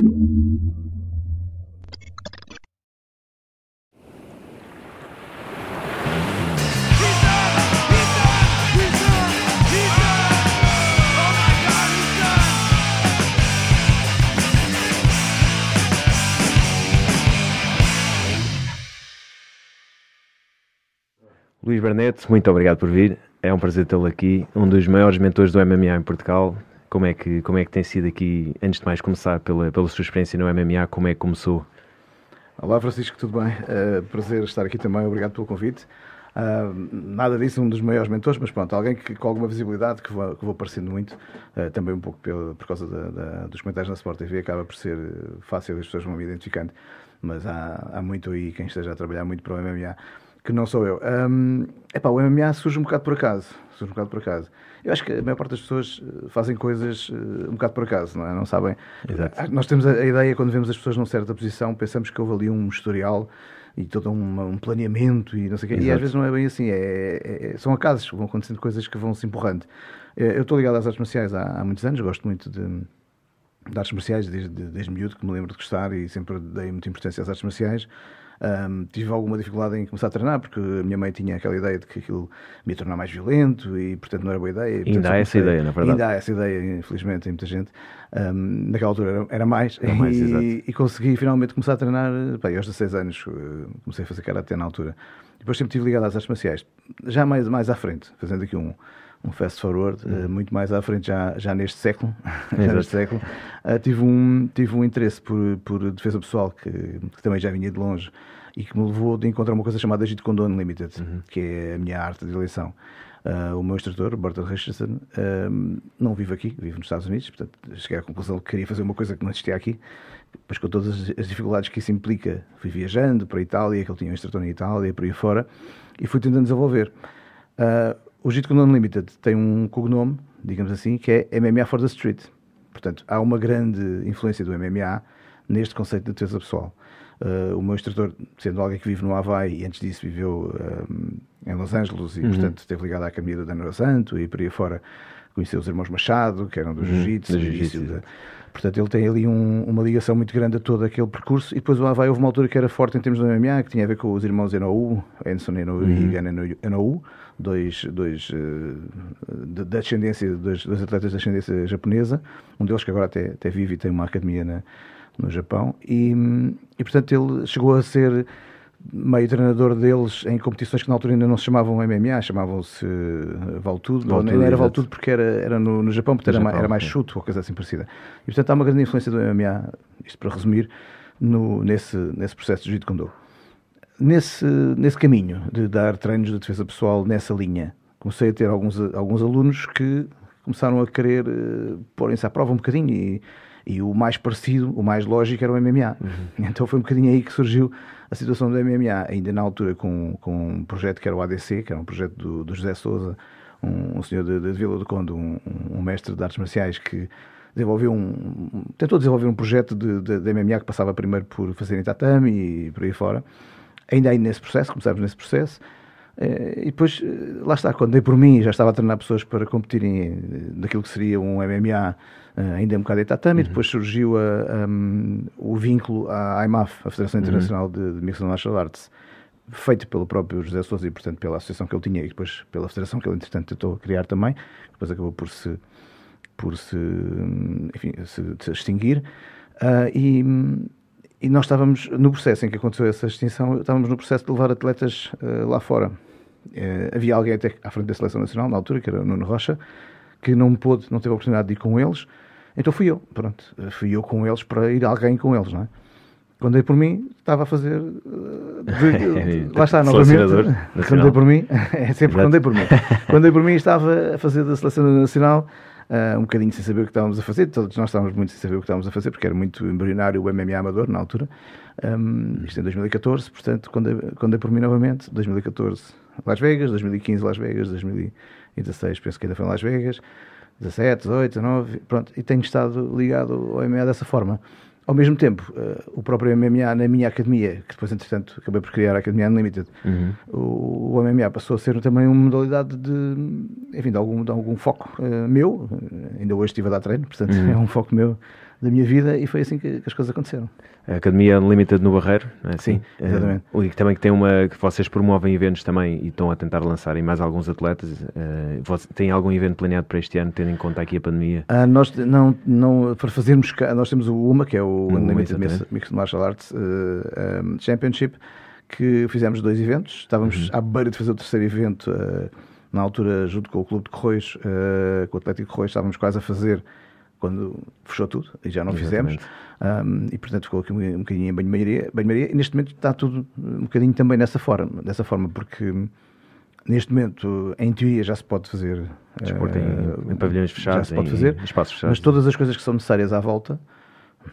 Luís Barnett, muito obrigado por vir. É um prazer tê-lo aqui, um dos maiores mentores do MMA em Portugal. Como é que, como é que tem sido aqui, antes de mais começar pela, pela sua experiência no MMA, como é que começou? Olá Francisco, tudo bem? Uh, prazer estar aqui também, obrigado pelo convite. Uh, nada disso, um dos maiores mentores, mas pronto, alguém que, com alguma visibilidade, que vou, que vou aparecendo muito, uh, também um pouco pelo, por causa da, da, dos comentários na Sport TV, acaba por ser fácil, as pessoas vão me identificando, mas há, há muito aí quem esteja a trabalhar muito para o MMA que não sou eu. Um, epá, o MMA surge um bocado por acaso. Surge um bocado por acaso. Eu acho que a maior parte das pessoas eh, fazem coisas uh, um bocado por acaso, não é? Não sabem. Exato. Ah, nós temos a, ideia, quando vemos as pessoas numa certa posição, pensamos que houve ali um historial e todo um, um planeamento e não sei o quê. E às vezes não é bem assim. É, é, é, são acasos, vão acontecendo coisas que vão se empurrando. Eh, eu estou ligado às artes marciais há, há muitos anos, gosto muito de, de artes marciais, desde, desde miúdo, que me lembro de gostar e sempre dei muita importância às artes marciais. Um, tive alguma dificuldade em começar a treinar porque a minha mãe tinha aquela ideia de que aquilo me ia tornar mais violento e, portanto, não era boa ideia. E, ainda há essa ideia, na verdade. Ainda há essa ideia, infelizmente, em muita gente. Um, naquela altura era, era mais. Era mais e, e, consegui finalmente começar a treinar. Bem, aos 16 anos eh, comecei a fazer karate na altura. Depois sempre estive ligado às artes marciais. Já mais, mais à frente, fazendo aqui um, um fast forward, uh, muito mais à frente, já, já neste século, já neste século uh, tive, um, tive um interesse por, por defesa pessoal que, que, também já vinha de longe e que me levou de encontrar uma coisa chamada Jeet Kune Unlimited, uhum. que é a minha arte de eleição. Uh, o meu instrutor, Burton Richardson, não vive aqui, vive nos Estados Unidos, portanto cheguei à conclusão que queria fazer uma coisa que não existia aqui, depois com todas as dificuldades que isso implica, fui viajando para a Itália, que ele tinha um instrutor na Itália, por aí fora, e fui tentando desenvolver. Uh, o Jeet Kune Unlimited tem um cognome, digamos assim, que é MMA for the Street. Portanto, há uma grande influência do MMA neste conceito de defesa pessoal. Uh, o meu instrutor, sendo alguém que vive no Havaí e antes disso viveu um, em Los Angeles e, uhum. portanto, esteve ligado à Academia do Daniel Santo e por aí fora conheceu os irmãos Machado, que eram do uhum. Jiu-Jitsu. Jiu portanto, ele tem ali um, uma ligação muito grande a todo aquele percurso. E depois o Havaí houve uma altura que era forte em termos do MMA, que tinha a ver com os irmãos Enou, Anderson Enou uhum. e Gan Enou, dois, dois uh, da descendência, dois, dois atletas de ascendência japonesa, um deles que agora até, até vive e tem uma academia na, no Japão, e, e portanto ele chegou a ser meio treinador deles em competições que na altura ainda não se chamavam MMA, chamavam-se Valtudo, não, não era Valtudo porque era, era no, no Japão, portanto no era, Japão, era, mais chute ou coisa assim parecida. E portanto há uma grande influência do MMA, isto para resumir, no, nesse, nesse processo de Jiu-Jitsu nesse, nesse caminho de dar treinos de defesa pessoal nessa linha, comecei a ter alguns, alguns alunos que começaram a querer uh, porem-se à prova um bocadinho e, e o mais parecido, o mais lógico era o MMA. Uhum. Então foi um bocadinho aí que surgiu a situação do MMA, ainda na altura com, com um projeto que era o ADC, que era um projeto do, do José Souza, um, um senhor de, de Vila do Conde, um, um, mestre de artes marciais que desenvolveu um, tentou desenvolver um projeto de, de, de MMA que passava primeiro por fazer em tatame e por aí fora ainda aí nesse processo, começámos nesse processo. Eh, e depois, eh, lá está, quando dei por mim, já estava a treinar pessoas para competirem naquilo que seria um MMA, eh, ainda um bocado em tatame, uhum. e depois surgiu a, um, o vínculo à IMAF, a Federação uhum. Internacional uhum. de, de Mixed Martial Arts, feito pelo próprio José Sousa e, portanto, pela associação que ele tinha e depois pela federação que ele, entretanto, tentou criar também, depois acabou por se, por se, enfim, se, se extinguir. Uh, e e nós estávamos no processo em que aconteceu essa extinção, estávamos no processo de levar atletas uh, lá fora. Uh, havia alguém até à frente da seleção nacional, na altura, que era o Nuno Rocha, que não pôde, não teve a oportunidade de ir com eles. Então fui eu, pronto. Eh, fui eu com eles para ir alguém com eles, não é? Quando dei por mim, estava a fazer. Uh, de, lá está, novamente. Quando dei por mim, é sempre quando dei por mim. Quando dei por mim, estava a fazer da seleção nacional uh, um bocadinho sem saber o que estávamos a fazer, todos nós estávamos muito sem saber o que estávamos a fazer, porque era muito embrionário o MMA amador na altura. Um, isto em 2014, portanto, quando é, quando é por mim novamente, 2014 Las Vegas, 2015 Las Vegas, 2016 penso que ainda foi em Las Vegas, 17, 18, 19, pronto, e tenho estado ligado ao MMA dessa forma. Ao mesmo tempo, uh, o próprio MMA na minha academia, que depois, entretanto, acabei por criar a Academia Unlimited, uhum. o, MMA passou a ser também uma modalidade de, enfim, de algum, de algum foco uh, meu. Ainda hoje estive a dar treino, portanto, uhum. é um foco meu da minha vida e foi assim que, que as coisas aconteceram. A Academia Unlimited no Barreiro, é assim? Sim, exatamente. Uh, e também que tem uma que vocês promovem eventos também e estão a tentar lançar mais alguns atletas. Uh, tem algum evento planeado para este ano, tendo em conta aqui a pandemia? Uh, nós não, não para fazermos nós temos o UMA que é o Unlimited Mixed Martial Arts um, Championship que fizemos dois eventos. Estávamos uhum. à beira de fazer o terceiro evento na altura junto com o Clube de Correios, com o Atlético de Correios, estávamos quase a fazer quando fechou tudo e já não Exatamente. fizemos. Um, e portanto ficou aqui um, um bocadinho em banho-maria. Banho e neste momento está tudo um bocadinho também nessa forma, dessa forma porque neste momento em teoria já se pode fazer. Desporto uh, em, em, pavilhões fechados, já se pode fazer, espaços fechados. Mas todas as coisas que são necessárias à volta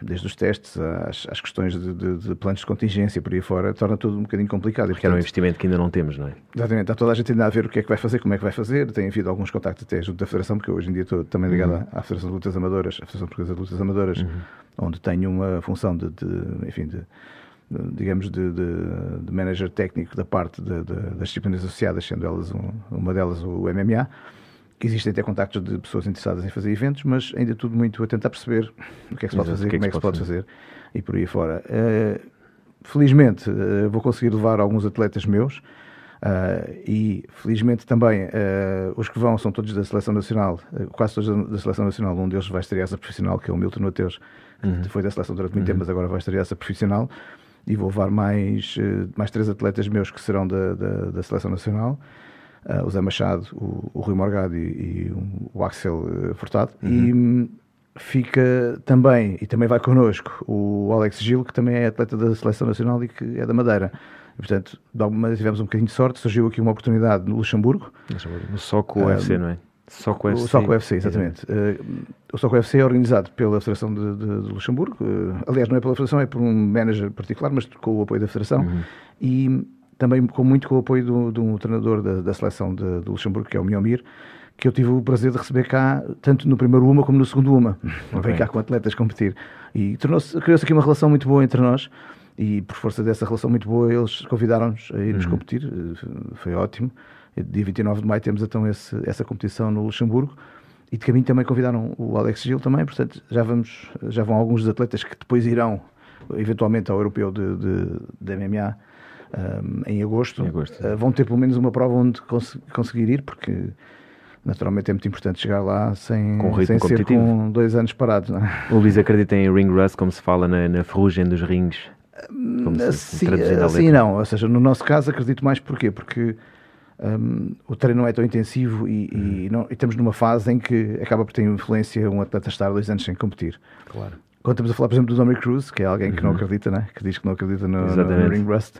desde os testes às, às questões de, de, de, planos de contingência por aí fora, torna tudo um bocadinho complicado. Porque é um investimento que ainda não temos, não é? Exatamente, está toda a gente ainda a ver o que é que vai fazer, como é que vai fazer, tem havido alguns contactos até junto da Federação, porque hoje em dia estou também ligado uhum. à Federação de Lutas Amadoras, a Federação Portuguesa de Lutas Amadoras, uhum. onde tenho uma função de, de enfim, de, digamos, de, de, de, manager técnico da parte de, das disciplinas associadas, sendo elas um, uma delas o MMA existem até contactos de pessoas interessadas em fazer eventos, mas ainda tudo muito a tentar perceber o que é que se pode fazer, que é que como é que se pode fazer. fazer, e por aí fora. Uh, felizmente uh, vou conseguir levar alguns atletas meus uh, e felizmente também os que vão são todos da Seleção Nacional, quase todos da Seleção Nacional. Um deles vai estrear essa profissional, que é o Milton Mateus, uhum. que foi da Seleção durante muito uhum. tempo, mas agora vai estrear essa profissional. E vou levar mais, mais três atletas meus que serão da, da, da Seleção Nacional uh, o Zé Machado, o, o Rui Morgado e, e o Axel eh, Furtado. Uhum. E hum, fica também, e também vai connosco, o Alex Gil, que também é atleta da Seleção Nacional e que é da Madeira. E, portanto, tivemos um bocadinho de sorte, surgiu aqui uma oportunidade no Luxemburgo. Só com o UFC, não é? Só com o UFC. Só com o UFC, exatamente. Uh, o Só com o UFC é organizado pela Federação de, de, de Luxemburgo. Uh, aliás, não é pela Federação, é por um manager particular, mas com o apoio da Federação. Uhum. E também com muito com o apoio do, do treinador da, da seleção de, de, Luxemburgo, que é o Miomir, que eu tive o prazer de receber cá, tanto no primeiro UMA como no segundo UMA. Okay. Vem cá com atletas competir. E criou-se aqui uma relação muito boa entre nós, e por força dessa relação muito boa, eles convidaram-nos a irmos uhum. competir. Eh, foi ótimo. Dia 29 de maio temos então esse, essa competição no Luxemburgo. E de caminho também convidaram o Alex Gil também, portanto já, vamos, já vão alguns dos atletas que depois irão eventualmente ao europeu de, de, de MMA um, em agosto, em agosto uh, vão ter pelo menos uma prova onde cons conseguir ir, porque naturalmente é muito importante chegar lá sem, com sem ser com dois anos parados. Não é? O Luís acredita em ring rust, como se fala na, na ferrugem dos rings? Assim, assim não, ou seja, no nosso caso acredito mais porquê? Porque um, o treino não é tão intensivo e, hum. e, não, e, estamos numa fase em que acaba por ter influência um atleta estar dois anos sem competir. Claro. Quando estamos a falar, por exemplo, do Dominic Cruz, que é alguém que uhum. não acredita, né? que diz que não acredita no, no ring rust,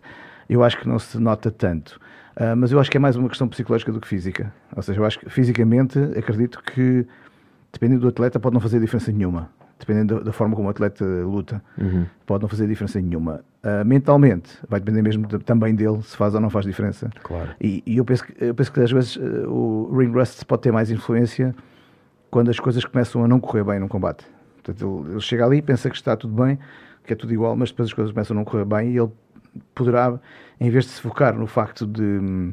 eu acho que não se nota tanto. Uh, mas eu acho que é mais uma questão psicológica do que física. Ou seja, eu acho que fisicamente acredito que, dependendo do atleta, pode não fazer diferença nenhuma. Dependendo da, forma como o atleta luta, uhum. pode não fazer diferença nenhuma. Uh, mentalmente, vai depender mesmo de, também dele se faz ou não faz diferença. Claro. E, e eu, penso que, eu penso que às vezes uh, o ring rust pode ter mais influência quando as coisas começam a não correr bem num combate. Portanto, ele, ele chega ali, pensa que está tudo bem, que é tudo igual, mas depois as coisas começam a não correr bem e ele poderá, em vez de se focar no facto de hum,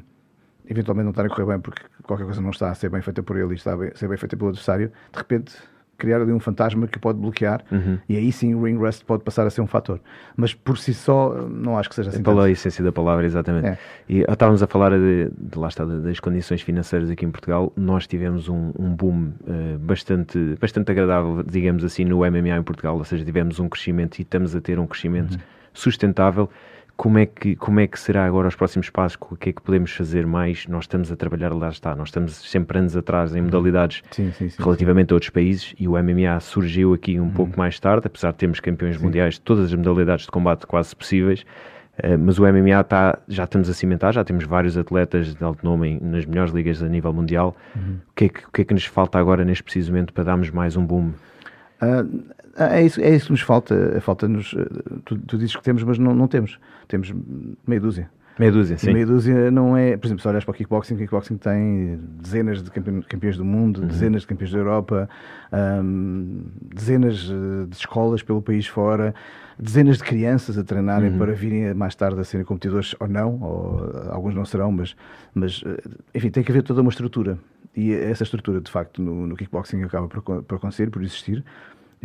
eventualmente não estar a correr bem porque qualquer coisa não está a ser bem feita por ele e está a ser bem feita pelo adversário, de repente criar ali um fantasma que pode bloquear uhum. e aí sim o ring rust pode passar a ser um fator. Mas por si só não acho que seja assim. Pela essência da palavra, exatamente. É. E estávamos a falar de, de, lá está, das condições financeiras aqui em Portugal. Nós tivemos um, um boom uh, bastante, bastante agradável, digamos assim, no MMA em Portugal, ou seja, tivemos um crescimento e estamos a ter um crescimento uhum. sustentável como é, que, como é que será agora os próximos passos? O que é que podemos fazer mais? Nós estamos a trabalhar, lá está, nós estamos sempre anos atrás em modalidades sim, sim, sim, relativamente a outros países e o MMA surgiu aqui um uhum. pouco mais tarde, apesar de termos campeões mundiais de todas as modalidades de combate quase possíveis. Uh, mas o MMA está, já estamos a cimentar, já temos vários atletas de alto nome nas melhores ligas a nível mundial. Uhum. O, que é que, o que é que nos falta agora neste preciso momento para darmos mais um boom? Uh, é, isso, é isso que nos falta. Falta-nos. Eh, tu, tu, dizes que temos, mas não, não temos. Temos meia dúzia. Meia dúzia, sim. meia dúzia não é. Por exemplo, se olhas para o kickboxing, o kickboxing tem dezenas de campeões do mundo, uhum. dezenas de campeões da Europa, um, dezenas eh, de escolas pelo país fora, dezenas de crianças a treinarem uhum. para virem mais tarde a serem competidores ou não, ou alguns não serão, mas, mas enfim, tem que haver toda uma estrutura. E essa estrutura, de facto, no, no kickboxing acaba por, por acontecer, por existir.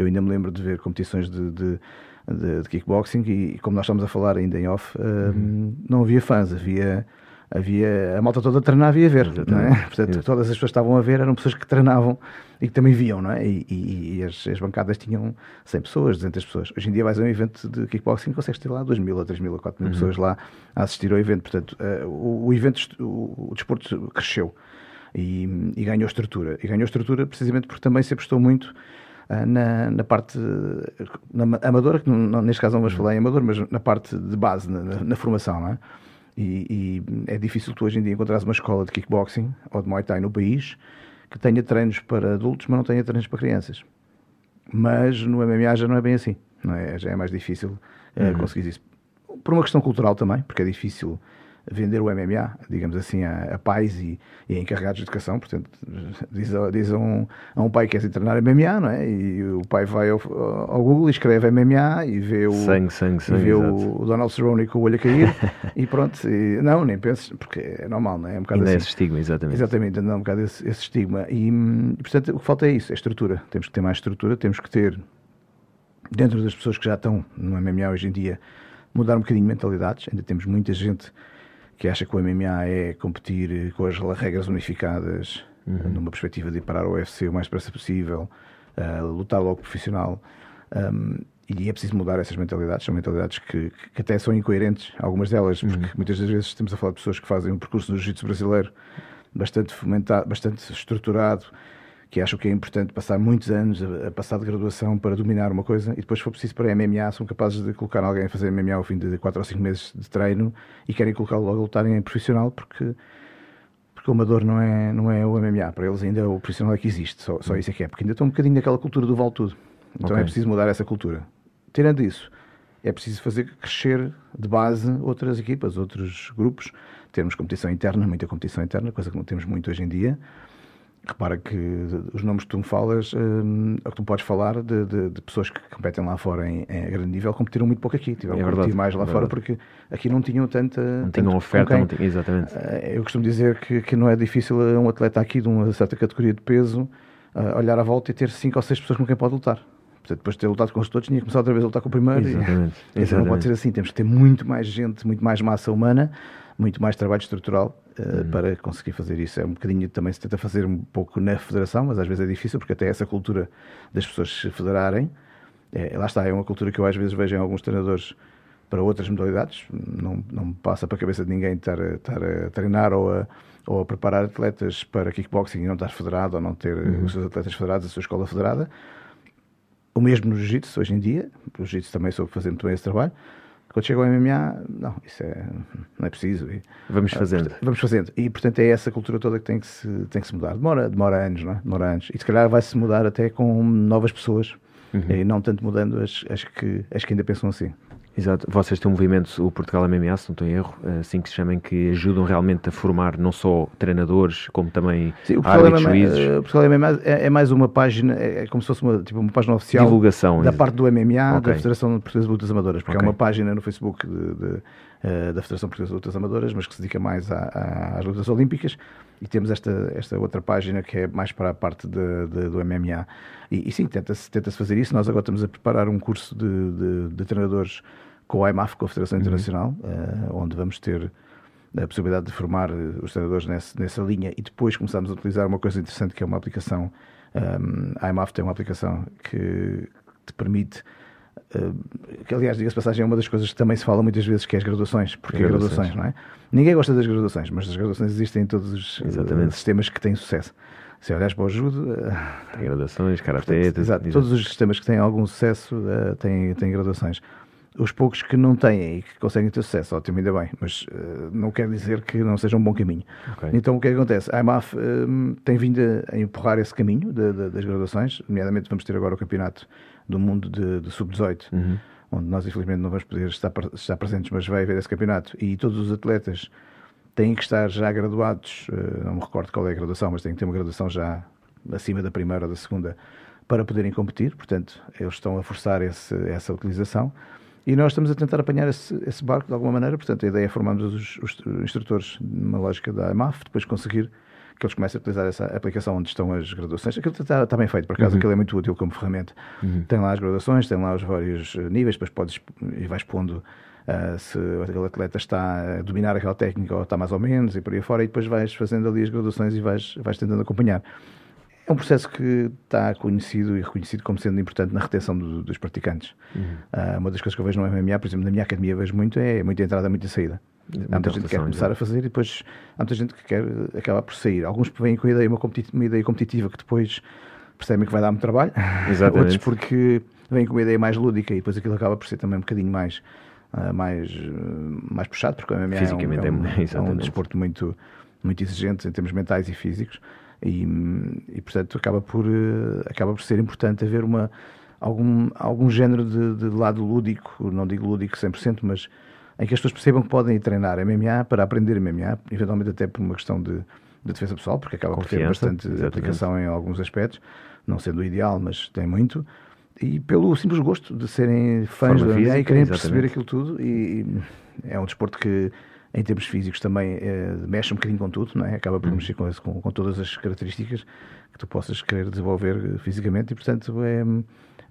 Eu ainda me lembro de ver competições de, de, de, de kickboxing e, como nós estamos a falar ainda em off, uh, uhum. não havia fãs, havia havia a malta toda treinava e a ver, não é? Portanto, todas as pessoas que estavam a ver eram pessoas que treinavam e que também viam, não é? E, e, e as, as, bancadas tinham 100 pessoas, 200 pessoas. Hoje em dia vais a um evento de kickboxing consegues ter lá 2 mil, ou 3 mil, ou 4 mil uhum. pessoas lá a assistir ao evento. Portanto, uh, o, o, evento, o, o desporto cresceu e, e, ganhou estrutura. E ganhou estrutura precisamente porque também se apostou muito na, na, parte na, amadora, que não, neste caso não vamos uhum. falar em amador, mas na parte de base, na, na, formação, não é? E, e, é difícil tu hoje em dia encontrares uma escola de kickboxing ou de Muay Thai no país que tenha treinos para adultos, mas não tenha treinos para crianças. Mas no MMA já não é bem assim, não é? Já é mais difícil uh, conseguir isso. Por uma questão cultural também, porque é difícil vender o MMA, digamos assim, a, a pais e, e, a encarregados de educação. Portanto, diz, a, diz a, um, a um pai que quer treinar MMA, não é? E o pai vai ao, ao Google e escreve MMA e vê o, sangue, sangue, sangue, e vê o, o, Donald Cerrone com o olho a cair e pronto. E, não, nem penses, porque é normal, não é? É um bocado Ainda assim. é esse estigma, exatamente. Exatamente, ainda é um bocado esse, esse estigma. E, portanto, o que falta é isso, é estrutura. Temos que ter mais estrutura, temos que ter, dentro das pessoas que já estão no MMA hoje em dia, mudar um bocadinho de mentalidades. Ainda temos muita gente que acha que o MMA é competir com as regras unificadas, uhum. numa perspectiva de ir parar o UFC o mais depressa possível, uh, lutar logo profissional. Um, e é preciso mudar essas mentalidades. São mentalidades que, que até são incoerentes, algumas delas, porque uhum. muitas das vezes estamos a falar de pessoas que fazem um percurso no jiu-jitsu brasileiro bastante fomentado, bastante estruturado, que acham que é importante passar muitos anos a, a, passar de graduação para dominar uma coisa e depois, se for preciso para MMA, são capazes de colocar alguém a fazer MMA ao fim de 4 ou 5 meses de treino e querem colocá-lo logo a lutar em profissional porque, porque o amador não é, não é o MMA. Para eles ainda o profissional é que existe, só, só isso é que é, porque ainda estão um bocadinho naquela cultura do vale tudo. Então é okay. é preciso mudar essa cultura. Tirando isso, é preciso fazer crescer de base outras equipas, outros grupos, termos competição interna, muita competição interna, coisa que não temos muito hoje em dia repara que os nomes que tu me falas, hum, que tu podes falar de, de, de, pessoas que competem lá fora em, em, grande nível, competiram muito pouco aqui. Tiveram é que competir mais lá é fora porque aqui não tinham tanta. Não tinham oferta, não tinham, exatamente. Eh, eu costumo dizer que, que não é difícil um atleta aqui de uma certa categoria de peso uh, olhar à volta e ter cinco ou seis pessoas com quem pode lutar. Portanto, depois de ter lutado com os todos, tinha que começar outra vez a lutar com o primeiro. Exatamente. E, Exatamente. Não pode ser assim. Temos que ter muito mais gente, muito mais massa humana, muito mais trabalho estrutural uhum. para conseguir fazer isso. É um bocadinho também se tenta fazer um pouco na federação, mas às vezes é difícil porque até essa cultura das pessoas se federarem, é, lá está, é uma cultura que eu às vezes vejo em alguns treinadores para outras modalidades. Não, não me passa para a cabeça de ninguém estar estar a treinar ou a, ou a preparar atletas para kickboxing e não estar federado ou não ter uhum. os seus atletas federados, a sua escola federada. O mesmo no jiu-jitsu hoje em dia, o jiu-jitsu também soube fazer muito bem esse trabalho. Quando chega ao MMA, não, isso é, não é preciso. E, vamos fazendo. Vamos fazendo. E, portanto, é essa cultura toda que tem que se, tem que se mudar. Demora, demora anos, não é? Demora anos. E, se calhar, vai-se mudar até com novas pessoas. Uhum. E não tanto mudando as, as, que, as que ainda pensam assim. Exato. Vocês têm um movimento, o Portugal MMA, se não estou em erro, assim que se chamem, que ajudam realmente a formar não só treinadores, como também Sim, o árbitros, MMA, juízes. O Portugal MMA é, é, mais uma página, é, é como se fosse uma, tipo, uma página oficial Divulgação, da parte do MMA, okay. da Federação Portuguesa de Lutas Amadoras, porque okay. é uma página no Facebook de, de, da Federação Portuguesa de Lutas Amadoras, mas que se dedica mais a, a, às lutas olímpicas, e temos esta, esta outra página que é mais para a parte de, do MMA. E, e sim, tenta-se tenta fazer isso. Nós agora estamos a preparar um curso de, de treinadores com a IMAF, com a Federação uhum. Internacional, uh, onde vamos ter a possibilidade de formar eh, os treinadores nessa, nessa linha e depois começamos a utilizar uma coisa interessante que é uma aplicação. Um, a IMAF tem uma aplicação que te permite. Uh, que aliás, diga-se passagem, é uma das coisas que também se fala muitas vezes, que é as graduações. Porque graduações. graduações, não é? Ninguém gosta das graduações, mas as graduações existem em todos os uh, sistemas que têm sucesso. Se olhares para o judo... Uh, tem graduações, karatê... Exato, todos os sistemas que têm algum sucesso têm, têm graduações os poucos que não têm e que conseguem ter sucesso, ótimo, ainda bem, mas uh, não quer dizer que não seja um bom caminho. Okay. Então o que, é que acontece? A IMAF uh, tem vindo a, empurrar esse caminho de, de, das graduações, nomeadamente vamos ter agora o campeonato do mundo de, de sub-18, uhum. onde nós infelizmente não vamos poder estar, estar, presentes, mas vai haver esse campeonato e todos os atletas têm que estar já graduados, uh, não me recordo qual é a graduação, mas têm que ter uma graduação já acima da primeira ou da segunda para poderem competir, portanto eles estão a forçar esse, essa utilização e nós estamos a tentar apanhar esse, esse barco de alguma maneira. Portanto, a ideia é formarmos os, os instrutores numa lógica da AMAF, depois conseguir que eles comecem a utilizar essa aplicação onde estão as graduações. Aquilo está, está bem feito, por acaso, uhum. aquilo é muito útil como ferramenta. Uhum. Tem lá as graduações, tem lá os vários eh, níveis, depois podes e vais pondo uh, se aquele atleta está a dominar aquela técnica ou está mais ou menos e por aí fora, e depois vais fazendo ali as graduações e vais, vais tentando acompanhar. É um processo que está conhecido e reconhecido como sendo importante na retenção do, dos praticantes. Uhum. Uh, uma das coisas que eu vejo no MMA, por exemplo, na minha academia vejo muito, é muita entrada, muita saída. Há muita gente que quer começar a fazer e depois há muita gente que quer acabar por sair. Alguns vêm com a ideia, uma, uma ideia competitiva que depois percebem que vai dar muito trabalho. Exatamente. Outros porque vêm com uma ideia mais lúdica e depois aquilo acaba por ser também um bocadinho mais, uh, mais, uh, mais puxado, porque o MMA é um, é, um, é um desporto muito, muito exigente em termos mentais e físicos e, e portanto acaba por, uh, acaba por ser importante haver uma, algum, algum género de, de lado lúdico, não digo lúdico 100%, mas em que as pessoas percebam que podem ir treinar MMA para aprender MMA, eventualmente até por uma questão de, de defesa pessoal, porque acaba Confiança, por ter bastante exatamente. aplicação em alguns aspectos, não sendo o ideal, mas tem muito, e pelo simples gosto de serem fãs Forma do MMA e querem perceber aquilo tudo, e, é um desporto que em termos físicos também é, mexe um bocadinho com tudo, não é? acaba por hum. mexer com, com, com, todas as características que tu possas querer desenvolver fisicamente e portanto é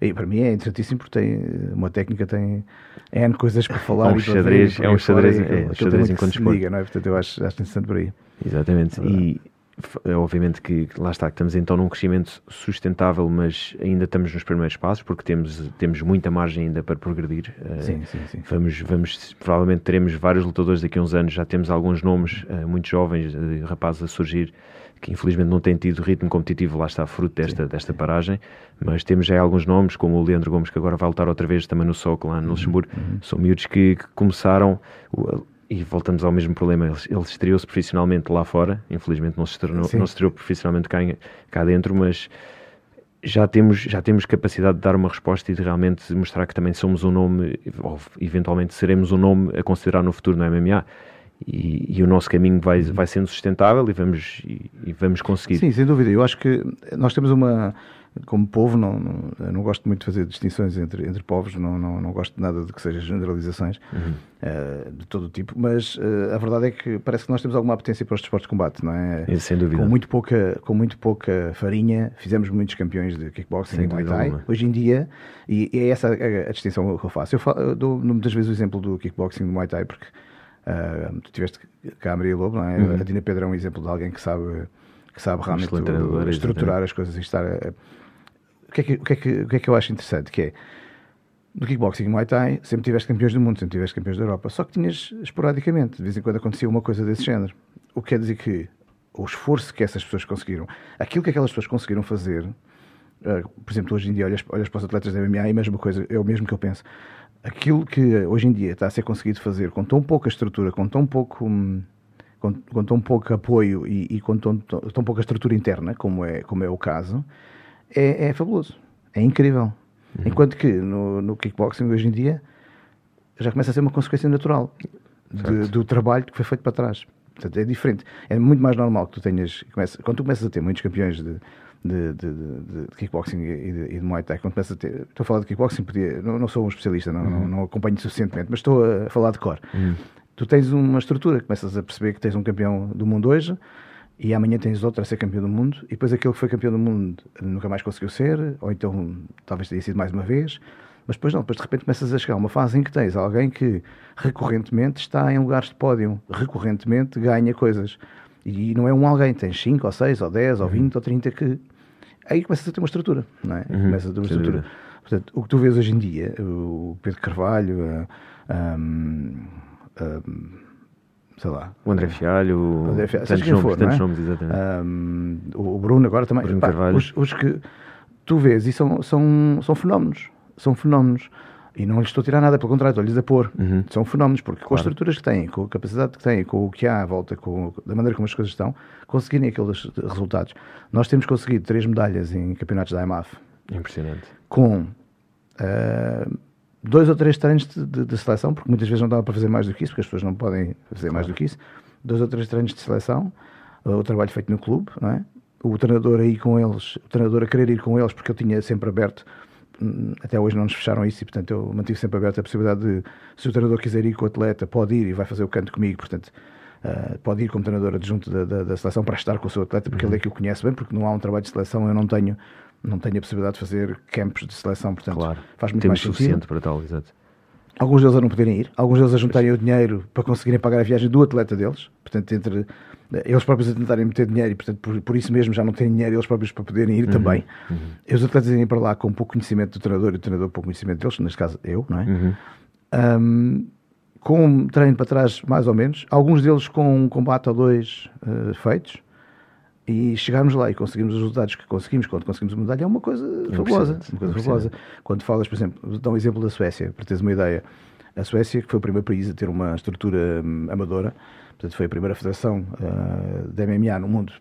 e para mim é interessantíssimo porque tem uma técnica, tem N coisas para falar. É um xadrez, é um xadrez, é, um xadrez enquanto. Diga, não é? Portanto, eu acho, acho interessante por aí. Exatamente. É e obviamente que lá está, que estamos então num crescimento sustentável, mas ainda estamos nos primeiros passos, porque temos, temos muita margem ainda para progredir. Eh, sim, sim, sim. Vamos, vamos, provavelmente teremos vários lutadores daqui a uns anos, já temos alguns nomes uh, muito jovens, uh, rapazes a surgir, que infelizmente não têm tido ritmo competitivo, lá está fruto desta, desta paragem, mas temos já alguns nomes, como o Leandro Gomes, que agora vai lutar outra vez também no SOC lá no uhum, Luxemburgo, uhum. são miúdos que, que começaram e voltamos ao mesmo problema. Ele, ele estreou-se profissionalmente lá fora, infelizmente não se estreou, não se estreou profissionalmente cá, cá dentro, mas já temos, já temos capacidade de dar uma resposta e de realmente mostrar que também somos um nome, ou eventualmente seremos um nome a considerar no futuro no MMA. E, e, o nosso caminho vai, vai sendo sustentável e vamos, e, e vamos conseguir. Sim, sem dúvida. Eu acho que nós temos uma como povo, não, não, não, gosto muito de fazer distinções entre, entre povos, não, não, não gosto de nada de que seja generalizações uhum. uh, de todo o tipo, mas uh, a verdade é que parece que nós temos alguma apetência para os desportos de combate, não é? é sem dúvida. Com muito pouca, com muito pouca farinha, fizemos muitos campeões de kickboxing sem e Muay Thai. Hoje em dia, e, e é essa a, a, distinção que eu faço. Eu, falo, eu dou muitas vezes o exemplo do kickboxing e do Muay Thai, porque uh, tu tiveste cá a Maria Lobo, não é? Uhum. A Dina Pedro é um exemplo de alguém que sabe que sabe realmente o, estruturar as coisas e estar a, o que, é que, o, que é que, o que é que eu acho interessante? Que é, no kickboxing e Muay Thai, sempre tiveste campeões do mundo, sempre tiveste campeões da Europa, só que tinhas esporadicamente, de vez em quando acontecia uma coisa desse género. O que quer dizer que o esforço que essas pessoas conseguiram, aquilo que aquelas pessoas conseguiram fazer, uh, por exemplo, hoje em dia olhas, olhas para os atletas da MMA e a mesma coisa, é o mesmo que eu penso. Aquilo que hoje em dia está a ser conseguido fazer com tão pouca estrutura, com tão pouco. Hum, com, com, tão pouco apoio e, e com tão, tão, tão pouca estrutura interna, como é, como é o caso, é, é fabuloso, é incrível. Uhum. Enquanto que no, no kickboxing hoje em dia já começa a ser uma consequência natural de, do trabalho que foi feito para trás. Portanto, é diferente. É muito mais normal que tu tenhas. Começa, quando tu começas a ter muitos campeões de, de, de, de, de kickboxing e de, e de, Muay Thai, quando começas a ter. Estou a falar de kickboxing, podia, não, não sou um especialista, não, uhum. não, não, acompanho suficientemente, mas estou a falar de cor. Uhum. Tu tens uma estrutura, começas a perceber que tens um campeão do mundo hoje e amanhã tens outro a ser campeão do mundo, e depois aquele que foi campeão do mundo nunca mais conseguiu ser, ou então talvez tenha sido mais uma vez, mas depois não, depois de repente começas a chegar a uma fase em que tens alguém que recorrentemente está em lugares de pódio, recorrentemente ganha coisas. E não é um alguém, tens 5 ou 6 ou 10 ou 20 uhum. ou 30 que. Aí começas a ter uma estrutura, não é? Uhum. Começas a ter uma estrutura. Portanto, o que tu vês hoje em dia, o Pedro Carvalho, sei lá. O André Fialho, o André Fialho, tantos, nomes, for, tantos é? nomes, exatamente. Um, o Bruno agora também. Bruno Pá, os, os, que tu vês e são, são, são fenómenos. São fenómenos. E não lhes estou a tirar nada, pelo contrário, estou-lhes a pôr. Uhum. São fenómenos, porque com as estruturas que têm, com a capacidade que têm, com o que há à volta, com, da maneira como as coisas estão, conseguirem aqueles resultados. Nós temos conseguido três medalhas em campeonatos da IMAF. Impressionante. Com uh, dois ou três treinos de, de, de, seleção, porque muitas vezes não dava para fazer mais do que isso, porque as pessoas não podem fazer claro. mais do que isso. Dois ou três treinos de seleção, o trabalho feito no clube, não é? o treinador aí com eles, o treinador a querer ir com eles, porque eu tinha sempre aberto, até hoje não nos fecharam isso, e portanto eu mantive sempre aberto a possibilidade de, se o treinador quiser ir com o atleta, pode ir e vai fazer o canto comigo, portanto Uh, pode ir como treinador adjunto da, da, da, seleção para estar com o seu atleta, porque uhum. ele é que o conhece bem, porque não há um trabalho de seleção, eu não tenho, não tenho a possibilidade de fazer campos de seleção, portanto claro. faz muito Temos mais suficiente sentido. para tal, exato. Alguns deles a não poderem ir, alguns deles a juntarem o dinheiro para conseguirem pagar a viagem do atleta deles, portanto, entre eles próprios a tentarem meter dinheiro e, portanto, por, por isso mesmo já não têm dinheiro eles próprios para poderem ir uhum. também. Uhum. E os atletas irem para lá com pouco conhecimento do treinador e o treinador pouco conhecimento deles, neste caso eu, não é? Uhum. Um, com um treino para trás, mais ou menos, alguns deles com um combate ou dois uh, feitos, e chegarmos lá e conseguimos os resultados que conseguimos, quando conseguimos a medalha, é uma coisa fabulosa. Uma coisa fabulosa. Quando falas, por exemplo, dá um exemplo da Suécia, para teres uma ideia. A Suécia, que foi o primeiro país a ter uma estrutura um, amadora, portanto, foi a primeira federação uh, da MMA no mundo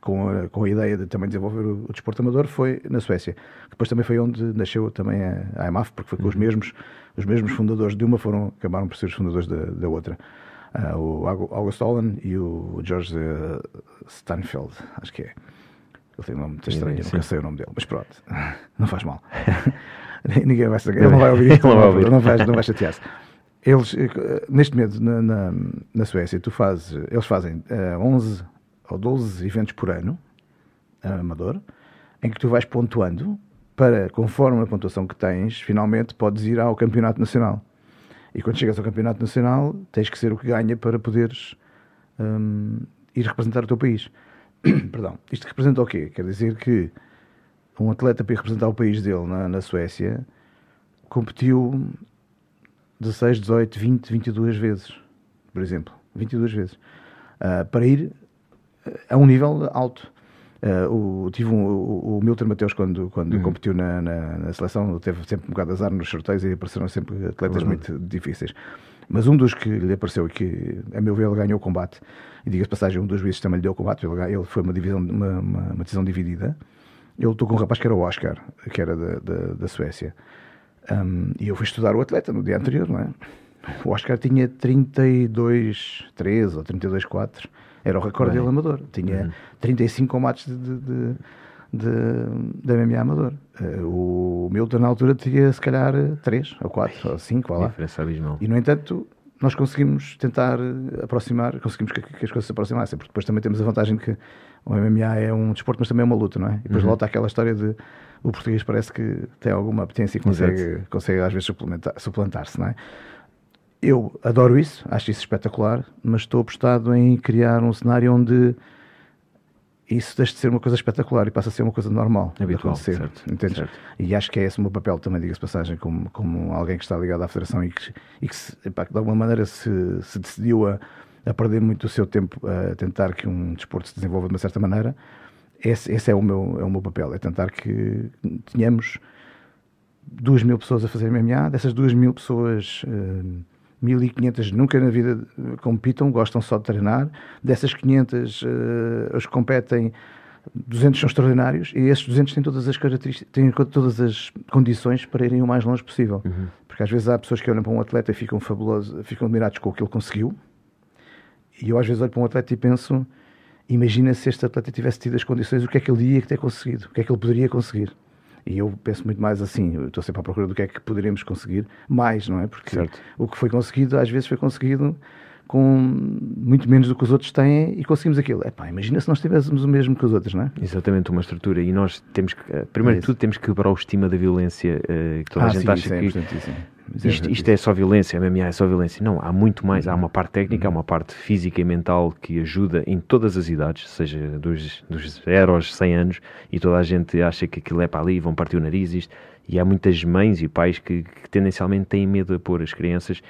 com a, com a ideia de também desenvolver o, o, desporto amador foi na Suécia. Depois também foi onde nasceu também a, a AMAF, porque foi com os uhum. mesmos os mesmos fundadores de uma foram acabaram por ser os fundadores da, da outra. Uh, o August Olin e o George uh, Stanfeld, acho que é. Ele tem um nome muito estranho, eu nunca sei o nome dele, mas pronto, não faz mal. Ninguém vai saber, ele não vai ouvir, não vai, ouvir. não vai, não vai chatear-se. Eles, eh, neste momento, na, na, na, Suécia, tu fazes, eles fazem uh, 11 ou 12 eventos por ano, uh, amador, em que tu vais pontuando para, conforme a pontuação que tens, finalmente podes ir ao campeonato nacional. E quando chegas ao campeonato nacional, tens que ser o que ganha para poderes um, ir representar o teu país. Perdão. Isto representa o quê? Quer dizer que um atleta para ir representar o país dele na, na Suécia competiu 16, 18, 20, 22 vezes, por exemplo. 22 vezes. Uh, para ir a um nível alto. Uh, o, tive um, o, o Milton Mateus, quando, quando uhum. competiu na, na, na, seleção, teve sempre um bocado de azar nos sorteios e apareceram sempre atletas uhum. muito difíceis. Mas um dos que lhe apareceu e que, a meu ver, ele ganhou o combate, e diga-se passagem, um dos juízes também lhe deu o combate, ele, ele foi uma, divisão, uma, uma, uma, decisão dividida. Ele lutou com um rapaz que era o Oscar, que era da, da, da Suécia. Um, e eu fui estudar o atleta no dia anterior, não é? O Oscar tinha 32, 3 ou 32, 4 era o recorde dele amador. Tinha uhum. 35 combates de, de, de, de, de MMA amador. Uh, o Milton, na altura, tinha se calhar 3 ou 4 ou 5, lá. Diferença abismal. E, no entanto, nós conseguimos tentar aproximar, conseguimos que, que, as coisas se aproximassem, porque depois também temos a vantagem de que o MMA é um desporto, mas também é uma luta, não é? E depois uhum. volta aquela história de o português parece que tem alguma apetência e consegue, consegue às vezes suplantar-se, não é? eu adoro isso, acho isso espetacular, mas estou apostado em criar um cenário onde isso deixa de ser uma coisa espetacular e passa a ser uma coisa normal Habitual, acontecer. Certo, certo. E acho que é esse o meu papel também, diga-se passagem, como, como alguém que está ligado à Federação e que, e que, se, epá, de alguma maneira se, se decidiu a, a, perder muito o seu tempo a tentar que um desporto se desenvolva de uma certa maneira. Esse, esse é, o meu, é o meu papel, é tentar que tenhamos duas mil pessoas a fazer MMA, dessas duas mil pessoas. Uh, 1500 nunca na vida compitam, gostam só de treinar. Dessas 500, uh, que competem, 200 são extraordinários e esses 200 têm todas as características, têm todas as condições para irem o mais longe possível. Uhum. Porque às vezes há pessoas que olham para um atleta e ficam fabulosos, ficam admirados com o que ele conseguiu. E eu às vezes olho para um atleta e penso: imagina se este atleta tivesse tido as condições, o que é que ele ia ter conseguido? O que é que ele poderia conseguir? E eu penso muito mais assim, eu estou sempre à procura do que é que poderíamos conseguir mais, não é? Porque certo. o que foi conseguido, às vezes foi conseguido com muito menos do que os outros têm e conseguimos aquilo. Epá, imagina se nós tivéssemos o mesmo que os outros, não é? Exatamente, uma estrutura. E nós temos que, eh, primeiro é de tudo, temos que quebrar o estima da violência uh, que toda ah, a gente sim, acha é que isto, isto, é só violência, MMA é só violência. Não, há muito mais. Há uma parte técnica, há uma parte física e mental que ajuda em todas as idades, seja dos, dos 0 aos 100 anos, e toda a gente acha que aquilo é para ali, vão partir o nariz. Isto, e há muitas mães e pais que, que tendencialmente têm medo de pôr as crianças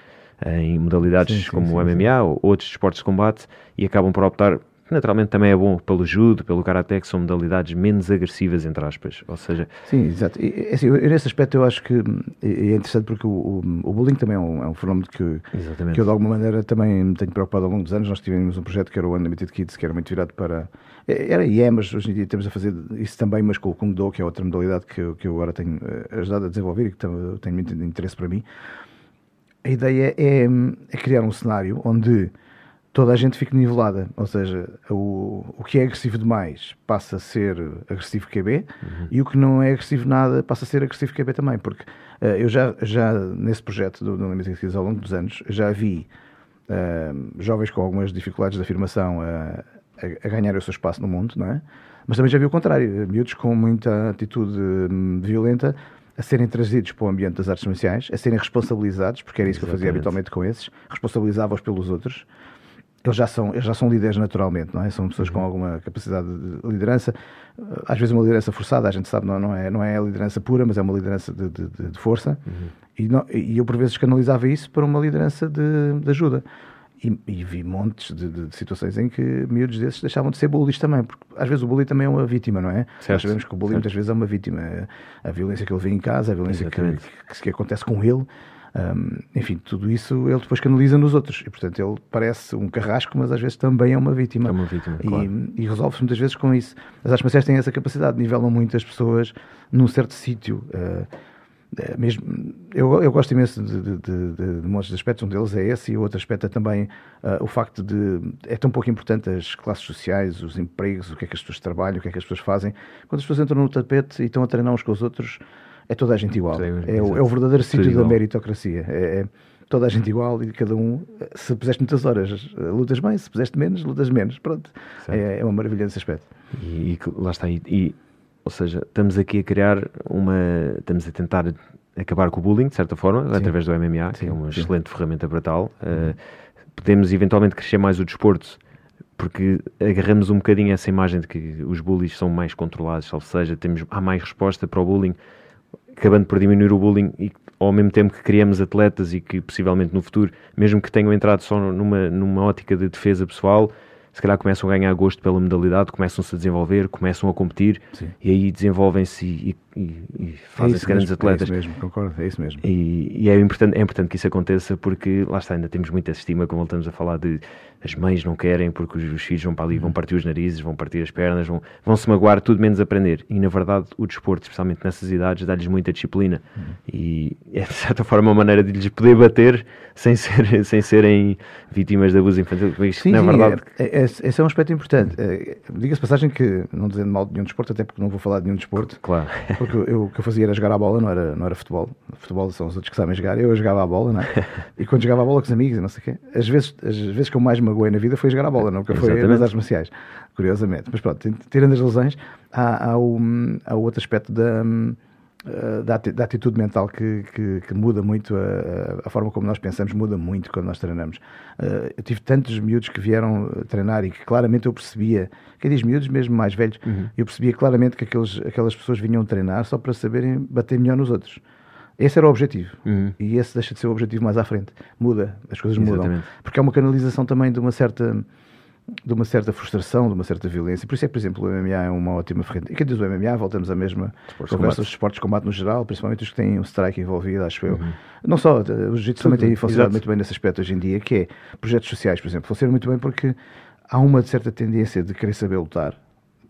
em modalidades sim, sim, como o MMA ou outros esportes de combate e acabam por optar naturalmente também é bom pelo judo, pelo karatê, que são modalidades menos agressivas, entre aspas. Ou seja... Sim, exato. E, assim, nesse aspecto eu acho que é interessante porque o, o, o bullying também é um, é um fenómeno que, que eu de alguma maneira também me tenho preocupado ao longo dos anos. Nós tivemos um projeto que era o Unlimited Kids, que era muito virado para... É, era e é, mas hoje em dia temos a fazer isso também, mas com o Kung Do, que é outra modalidade que eu, que eu agora tenho eh, ajudado a desenvolver e que tem muito interesse para mim a ideia é, é, criar um cenário onde toda a gente fique nivelada, ou seja, o, o que é agressivo demais passa a ser agressivo QB uhum. e o que não é agressivo nada passa a ser agressivo QB também, porque uh, eu já, já nesse projeto do, do Limited Kids ao longo dos anos já vi uh, jovens com algumas dificuldades de afirmação a, a, a ganhar o seu espaço no mundo, não é? Mas também já vi o contrário, miúdos com muita atitude hum, violenta a serem trazidos para o ambiente das artes marciais, a serem responsabilizados, porque era isso que eu fazia habitualmente com esses, responsabilizava-os pelos outros. Eles já, são, eles já são líderes naturalmente, não é? São pessoas uhum. com alguma capacidade de liderança, às vezes uma liderança forçada, a gente sabe, não, não, é, não é a liderança pura, mas é uma liderança de, de, de força. Uhum. E, não, e eu, por vezes, canalizava isso para uma liderança de, de ajuda. E, e, vi montes de, de, de, situações em que miúdos desses deixavam de ser bullies também, porque às vezes o bully também é uma vítima, não é? Certo. Nós sabemos que o bully certo. muitas vezes é uma vítima. A violência que ele vê em casa, a violência que, que, que, acontece com ele, um, enfim, tudo isso ele depois canaliza nos outros. E portanto ele parece um carrasco, mas às vezes também é uma vítima. É uma vítima, e, claro. e resolve-se muitas vezes com isso. As artes marciais têm essa capacidade, nivelam muitas pessoas num certo sítio. Uh, mesmo, eu, eu gosto imenso de, de, de, de, montes de aspectos, um deles é esse, e o outro aspecto é também uh, o facto de. É tão pouco importante as classes sociais, os empregos, o que é que as pessoas trabalham, o que é que as pessoas fazem. Quando as pessoas entram no tapete e estão a treinar uns com os outros, é toda a gente igual. Sim, é, o, é, o, verdadeiro sítio da meritocracia. É, é, toda a gente igual e cada um, se puseste muitas horas, lutas bem, se puseste menos, lutas menos. Pronto. É, é, uma maravilha nesse aspecto. E, e lá está. E, e ou seja, estamos aqui a criar uma. Estamos a tentar acabar com o bullying, de certa forma, sim. através do MMA, sim, que é uma sim. excelente ferramenta para tal. Uh, podemos eventualmente crescer mais o desporto, porque agarramos um bocadinho essa imagem de que os bullies são mais controlados, ou seja, temos, há mais resposta para o bullying, acabando por diminuir o bullying e ao mesmo tempo que criamos atletas e que possivelmente no futuro, mesmo que tenham entrado só numa, numa ótica de defesa pessoal, se calhar começam a ganhar gosto pela modalidade, começam-se a desenvolver, começam a competir Sim. e aí desenvolvem-se e, e, e fazem-se é grandes mesmo, atletas. É isso mesmo, concordo, é isso mesmo. E, e, é, importante, é importante que isso aconteça porque lá está, ainda temos muita estima, como voltamos a falar de as mães não querem porque os, os filhos vão para ali, vão uhum. partir os narizes, vão partir as pernas, vão, vão se magoar, tudo menos aprender. E na verdade o desporto, especialmente nessas idades, dá-lhes muita disciplina uhum. e é de certa forma uma maneira de lhes poder bater sem, ser, sem serem vítimas de abuso infantil. Isto, sim, na sim, verdade... É, é, esse é um aspecto importante. É, Diga-se passagem que, não dizendo mal de nenhum desporto, até porque não vou falar de nenhum desporto, claro. porque eu, o que eu fazia era jogar a bola, não era, não era futebol. Futebol são os outros que sabem jogar, eu jogava a bola, não é? E quando jogava a bola com os amigos, não sei o quê, às vezes, as vezes que eu mais magoei na vida foi jogar a bola, nunca foi Exatamente. nas artes marciais, curiosamente. Mas pronto, tirando as lesões, há, há, o, há o outro aspecto da, eh, da, da atitude mental que, que, que muda muito, a, a, forma como nós pensamos muda muito quando nós treinamos. Uh, eu tive tantos miúdos que vieram treinar e que claramente eu percebia, quem diz miúdos, mesmo mais velhos, uhum. eu percebia claramente que aqueles, aquelas pessoas vinham treinar só para saberem bater melhor nos outros. Esse era o objetivo. Uhum. E esse deixa de ser o objetivo mais à frente. Muda, as coisas Exatamente. mudam. Porque é uma canalização também de uma certa de uma certa frustração, de uma certa violência. Por isso é que, por exemplo, o MMA é uma ótima ferramenta. E quem diz o MMA, voltamos à mesma esportes conversa, os esportes de combate no geral, principalmente os que têm um strike envolvido, acho eu. Uhum. Não só, o jiu-jitsu também tem funcionado muito bem nesse aspecto hoje em dia, que é projetos sociais, por exemplo. Funcionam muito bem porque há uma certa tendência de querer saber lutar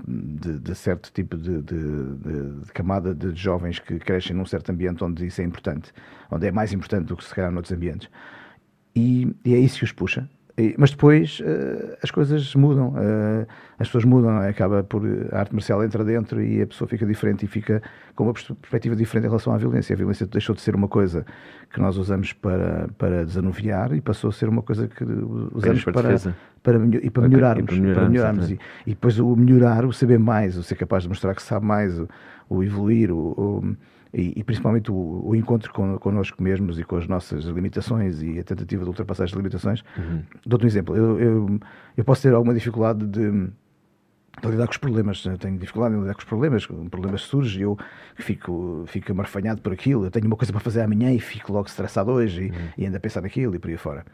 de, de certo tipo de, de, de, camada de jovens que crescem num certo ambiente onde isso é importante, onde é mais importante do que se calhar noutros ambientes. E, e é isso que os puxa. Mas depois uh, as coisas mudam, uh, as pessoas mudam, é? acaba por a arte marcial entra dentro e a pessoa fica diferente e fica com uma perspectiva diferente em relação à violência. A violência deixou de ser uma coisa que nós usamos para, para desanuviar e passou a ser uma coisa que usamos para, para, para, e para melhorarmos. E, para melhorarmos. E, e, depois o melhorar, o saber mais, o ser capaz de mostrar que sabe mais, o, o evoluir, o, o e, e principalmente o, o, encontro con, connosco mesmos e com as nossas limitações e a tentativa de ultrapassar as limitações. Uhum. Dou-te um exemplo. Eu, eu, eu, posso ter alguma dificuldade de, de lidar com os problemas. Eu tenho dificuldade em lidar com os problemas. Um problema surge e eu fico, fico amarfanhado por aquilo. Eu tenho uma coisa para fazer amanhã e fico logo estressado hoje e, uhum. e ainda a pensar naquilo e por aí fora.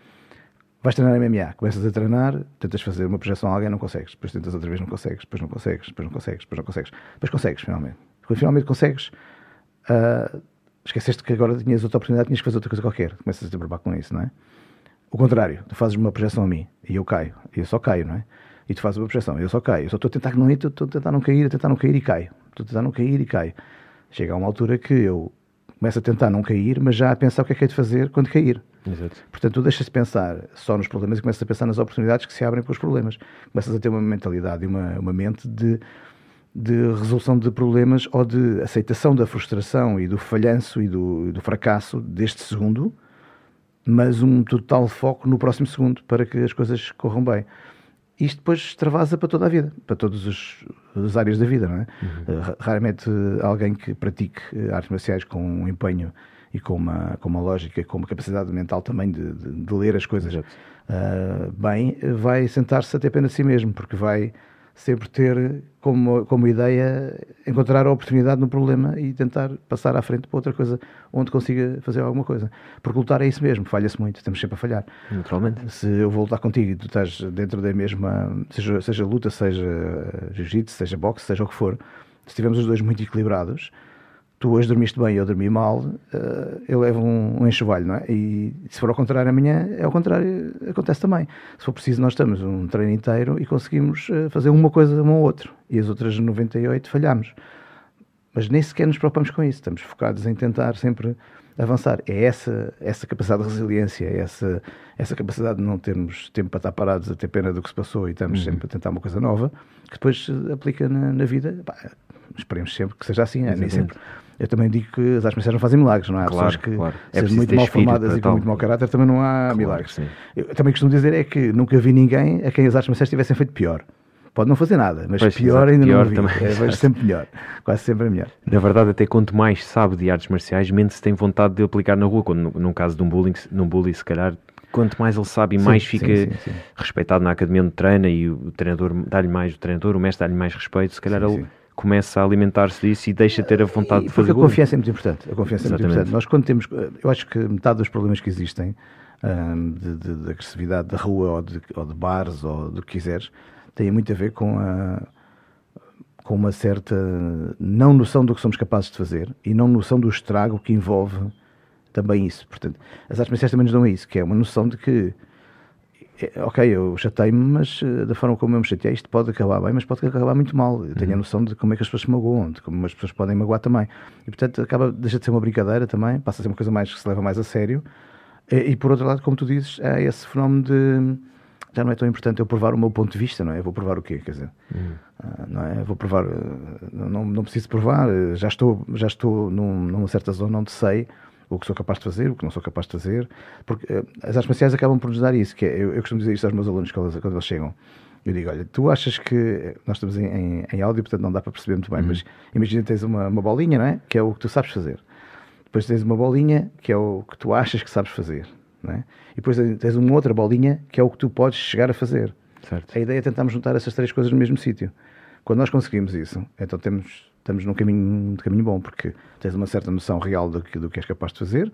Vais treinar MMA, começas a treinar, tentas fazer uma projeção a alguém, não consegues. Depois tentas outra vez, não consegues. Depois não consegues, depois não consegues, depois não consegues. Depois consegues, finalmente. Quando finalmente consegues, uh, esqueceste que agora tinhas outra oportunidade, tinhas que fazer outra coisa qualquer. Começas a te preocupar com isso, não é? O contrário, tu fazes uma projeção a mim e eu caio, e eu só caio, não é? E tu fazes uma projeção, e eu só caio, eu só estou a tentar não ir, estou a tentar não cair, a tentar não cair e caio. Estou a tentar não cair e caio. Chega a uma altura que eu começo a tentar não cair, mas já a pensar o que é que é de fazer quando cair. Exato. Portanto, tu deixas de pensar só nos problemas e começas a pensar nas oportunidades que se abrem para os problemas. Começas a ter uma mentalidade e uma, uma mente de de resolução de problemas ou de aceitação da frustração e do falhanço e do, do fracasso deste segundo mas um total foco no próximo segundo para que as coisas corram bem. Isto depois extravasa para toda a vida, para todas as áreas da vida, não é? Uhum. Uh, raramente alguém que pratique artes marciais com um empenho e com uma, com uma lógica, com uma capacidade mental também de, de, de ler as coisas uh, bem, vai sentar-se até pena de si mesmo, porque vai sempre ter como, como ideia encontrar a oportunidade no problema e tentar passar à frente para outra coisa onde consiga fazer alguma coisa. Porque lutar é isso mesmo, falha-se muito, estamos sempre a falhar. Naturalmente. Se eu vou lutar contigo e tu estás dentro da mesma, seja, seja luta, seja jiu-jitsu, seja boxe, seja o que for, se estivermos os dois muito equilibrados, tu hoje dormiste bem e eu dormi mal, uh, eu levo um, um enxovalho, não é? E se for ao contrário amanhã, é ao contrário, acontece também. Se for preciso, nós estamos um treino inteiro e conseguimos uh, fazer uma coisa um ou outro, e as outras 98 falhamos. Mas nem sequer nos preocupamos com isso, estamos focados em tentar sempre avançar. É essa, essa capacidade de resiliência, é essa, essa capacidade de não termos tempo para estar parados a ter pena do que se passou e estamos uhum. sempre a tentar uma coisa nova, que depois se aplica na, na vida. esperemos sempre que seja assim, é, nem sempre eu também digo que as artes marciais não fazem milagres, não? Há claro, pessoas que, claro. é sendo muito mal formadas e com muito mau caráter, também não há claro, milagres. Sim. Eu também costumo dizer é que nunca vi ninguém a quem as artes marciais tivessem feito pior. Pode não fazer nada, mas pois, pior ainda pior não vi. Também. É, vejo sempre melhor. Quase sempre é melhor. Na verdade, até quanto mais sabe de artes marciais, menos tem vontade de aplicar na rua. Quando, num caso de um bullying, num bullying, se calhar, quanto mais ele sabe e sim, mais fica sim, sim, respeitado na academia onde treina e o treinador dá-lhe mais, o treinador, o mestre dá-lhe mais respeito, se calhar ele começa a alimentar-se disso e deixa de ter a vontade de fazer Porque a confiança é muito importante. A confiança Exatamente. é muito importante. Nós, quando temos. Eu acho que metade dos problemas que existem, de, de, de, agressividade da rua ou de, ou de bares ou do que quiseres, têm muito a ver com a com uma certa não noção do que somos capazes de fazer e não noção do estrago que envolve também isso. Portanto, as artes marciais também nos dão isso, que é uma noção de que ok, eu chatei-me, mas uh, da forma como eu me chatei, isto pode acabar bem, mas pode acabar muito mal. Eu tenho a uhum. noção de como é que as pessoas se magoam, de como as pessoas podem magoar também. E portanto, acaba, deixa de ser uma brincadeira também, passa a ser uma coisa mais que se leva mais a sério. E, e por outro lado, como tu dizes, há esse fenómeno de já não é tão importante eu provar o meu ponto de vista, não é? Eu vou provar o quê? Quer dizer, uhum. não é? Eu vou provar, uh, não, não preciso provar, já estou, já estou num, numa certa zona onde sei o que sou capaz de fazer, o que não sou capaz de fazer, porque uh, as artes marciais acabam por nos dar isso, que é, eu, eu costumo dizer isto aos meus alunos quando, quando eles chegam, eu digo, olha, tu achas que, nós estamos em, em, em áudio, portanto não dá para perceber muito bem, uhum. mas imagina tens uma, uma bolinha, não é? Que é o que tu sabes fazer. Depois tens uma bolinha, que é o que tu achas que sabes fazer, não é? E depois tens uma outra bolinha, que é o que tu podes chegar a fazer. Certo. A ideia é tentarmos juntar essas três coisas no mesmo sítio. Quando nós conseguimos isso, então temos estamos num caminho, de caminho bom, porque tens uma certa noção real do que, do que és capaz de fazer.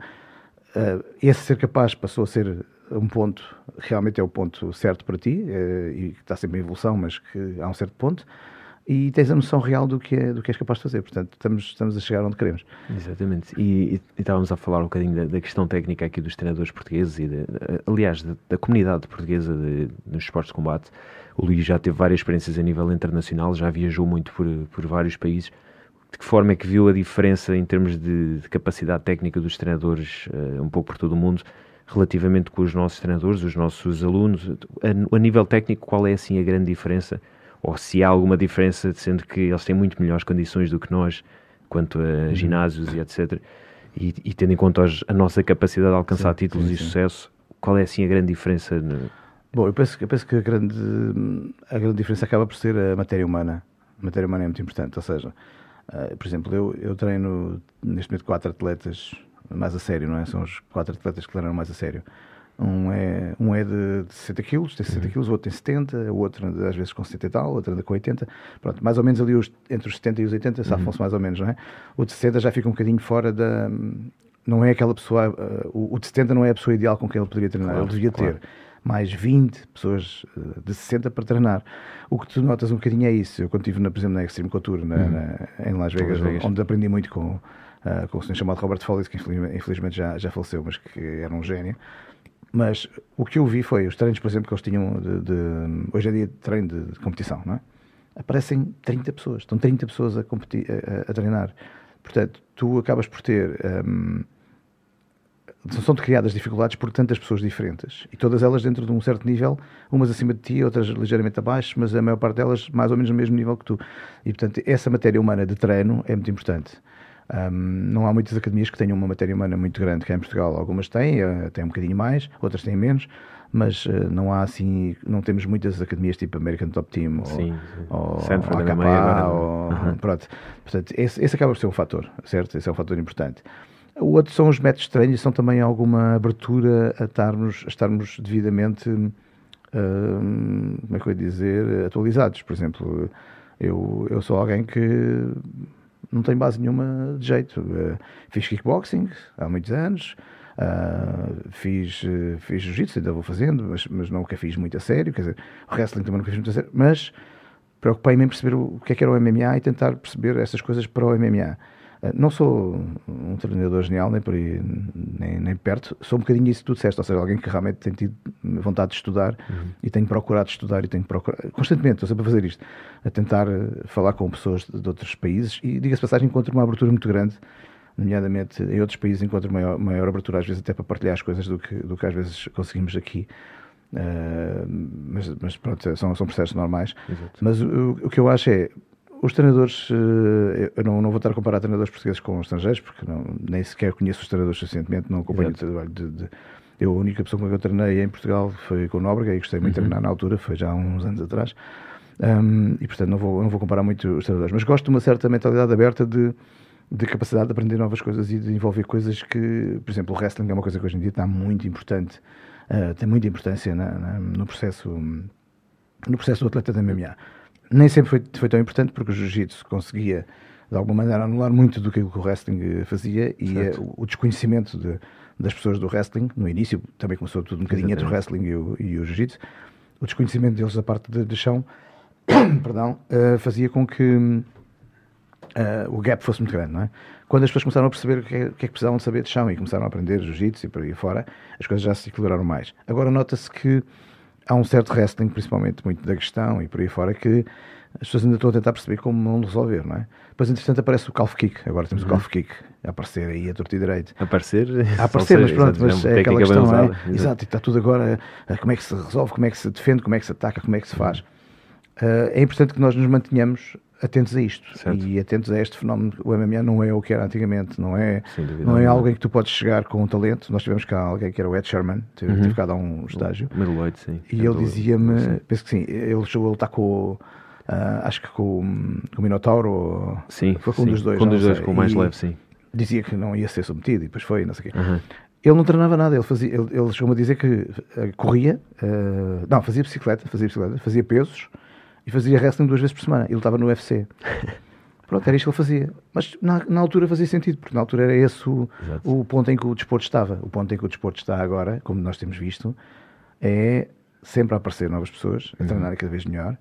Uh, esse ser capaz passou a ser um ponto, realmente é o ponto certo para ti, uh, e está sempre em evolução, mas que há um certo ponto, e tens a noção real do que, é, do que és capaz de fazer. Portanto, estamos, estamos a chegar onde queremos. Exatamente. E, e, e estávamos a falar um bocadinho da, da, questão técnica aqui dos treinadores portugueses e, de, aliás, da, da, comunidade portuguesa de, nos esportes de combate. O Luís já teve várias experiências a nível internacional, já viajou muito por, por vários países. De que forma é que viu a diferença em termos de, de capacidade técnica dos treinadores, uh, um pouco por todo o mundo, relativamente com os nossos treinadores, os nossos alunos? A, a, nível técnico, qual é assim a grande diferença? Ou se há alguma diferença, sendo que eles têm muito melhores condições do que nós, quanto a uhum. ginásios e etc. E, e, tendo em conta a nossa capacidade de alcançar sim, títulos sim, e sim. sucesso, qual é assim a grande diferença? No... Bom, eu penso, eu penso que a grande, a grande diferença acaba por ser a matéria humana. A matéria humana é muito importante, ou seja, uh, por exemplo, eu, eu treino neste momento quatro atletas mais a sério, não é? São os quatro atletas que treinam mais a sério. Um é, um é de, de 60 quilos, tem 60 uhum. quilos, o outro tem 70, o outro às vezes com 70 e tal, o outro anda com 80. Pronto, mais ou menos ali os, entre os 70 e os 80 safam-se uhum. mais ou menos, não é? O de 60 já fica um bocadinho fora da. Não é aquela pessoa. Uh, o, o de 70 não é a pessoa ideal com quem ele poderia treinar, claro, ele devia claro. ter mais 20 pessoas uh, de 60 para treinar. O que tu notas um bocadinho é isso. Eu, quando estive, na, por exemplo, na Extreme Couture, na, uhum. na, em Las Vegas, Vegas, onde aprendi muito com, uh, com o senhor chamado Robert Follis, que infelizmente, já, já faleceu, mas que era um gênio. Mas o que eu vi foi os treinos, por exemplo, que eles tinham de, de hoje em dia treino de, de, competição, não é? Aparecem 30 pessoas, estão 30 pessoas a, competir, a, a treinar. Portanto, tu acabas por ter. Um, são criadas dificuldades por tantas pessoas diferentes e todas elas dentro de um certo nível, umas acima de ti, outras ligeiramente abaixo, mas a maior parte delas mais ou menos no mesmo nível que tu. E portanto, essa matéria humana de treino é muito importante. Um, não há muitas academias que tenham uma matéria humana muito grande cá em Portugal. Algumas têm, uh, têm um bocadinho mais, outras têm menos, mas uh, não há assim, não temos muitas academias tipo American Top Team ou, sim, sim. ou, ou AKA, ou, uhum. pronto. Portanto, esse, esse acaba por ser um fator, certo? Esse é um fator importante. O outro são os métodos treino e são também alguma abertura a estarmos, a estarmos devidamente, uh, como é que eu ia dizer, atualizados. Por exemplo, eu, eu sou alguém que não tem base nenhuma de jeito. Uh, fiz kickboxing há muitos anos, uh, fiz, uh, fiz jiu-jitsu, ainda vou fazendo, mas, mas nunca fiz muito a sério. Quer dizer, wrestling também nunca fiz muito a sério, mas preocupei-me em perceber o que é que era o MMA e tentar perceber essas coisas para o MMA. Eh, não sou um treinador genial, nem por aí, nem, nem perto. Sou um bocadinho isso que tu disseste, ou seja, alguém que realmente tem tido vontade de estudar uhum. e tenho procurado estudar e tenho procurado, constantemente, estou sempre a fazer isto, a tentar eh, falar com pessoas de, de outros países e, diga-se passagem, encontro uma abertura muito grande, nomeadamente em outros países encontro maior, maior abertura, às vezes até para partilhar as coisas do que, do que às vezes conseguimos aqui. Uh, mas, mas, pronto, são, são processos normais. Exato. Mas o, o que eu acho é os treinadores, eh, eu não, não, vou estar a comparar treinadores portugueses com estrangeiros, porque não, nem sequer conheço os treinadores suficientemente, não acompanho Exato. o trabalho de, de, Eu, a única pessoa com quem eu treinei em Portugal foi com o Nóbrega e gostei muito uhum. de treinar na altura, foi já há uns anos atrás. Um, e portanto não vou, não vou comparar muito os treinadores, mas gosto de uma certa mentalidade aberta de, de capacidade de aprender novas coisas e de envolver coisas que, por exemplo, o wrestling é uma coisa que hoje em dia está muito importante, uh, tem muita importância na, na, no processo no processo do atleta da MMA nem sempre foi, foi tão importante porque o jiu-jitsu conseguia de alguma maneira anular muito do que o wrestling eh, fazia e eh, o, desconhecimento de, das pessoas do wrestling, no início também começou tudo um bocadinho entre o wrestling e o, e o jiu-jitsu, o desconhecimento deles da parte de, de chão perdão, uh, fazia com que uh, o gap fosse muito grande, não é? Quando as pessoas começaram a perceber o que, é, que é que precisavam de saber de chão e começaram a aprender jiu-jitsu e por aí fora, as coisas já se equilibraram mais. Agora nota-se que há um certo wrestling, principalmente muito da questão e por aí fora, que as pessoas ainda estão a tentar perceber como não resolver, não é? Depois, entretanto, aparece o calf kick. Agora temos uhum. o calf kick a aparecer aí a torta e direito. Aparecer? A aparecer, mas pronto, mas é aquela questão, não é? Exato. Exato, e está tudo agora, eh, como é que se resolve, como é que se defende, como é que se ataca, como é que se faz. Uh, é importante que nós nos mantenhamos atentos a isto certo. e atentos a este fenómeno. O MMA não é o que era antigamente, não é, não é algo em que tu podes chegar com um talento. Nós tivemos cá alguém que era o Ed Sherman, teve, uhum. cá a um estágio. Middleweight, sim. E ele dizia-me, penso que sim, ele chegou a lutar com. Uh, acho que com, com o Minotauro. Sim, foi com um dos dois. Com um dos dois, com o mais leve, sim. Dizia que não ia ser submetido e depois foi, não sei o quê. Uhum. Ele não treinava nada, ele, fazia, ele, ele chegou-me a dizer que uh, corria, uh, não, fazia bicicleta, fazia bicicleta, fazia pesos e fazia wrestling duas vezes por semana. Ele estava no UFC. Pronto, era isto que ele fazia. Mas na, na altura fazia sentido, porque na altura era esse o, o, ponto em que o desporto estava. O ponto em que o desporto está agora, como nós temos visto, é sempre a aparecer novas pessoas, a treinar uhum. cada vez melhor.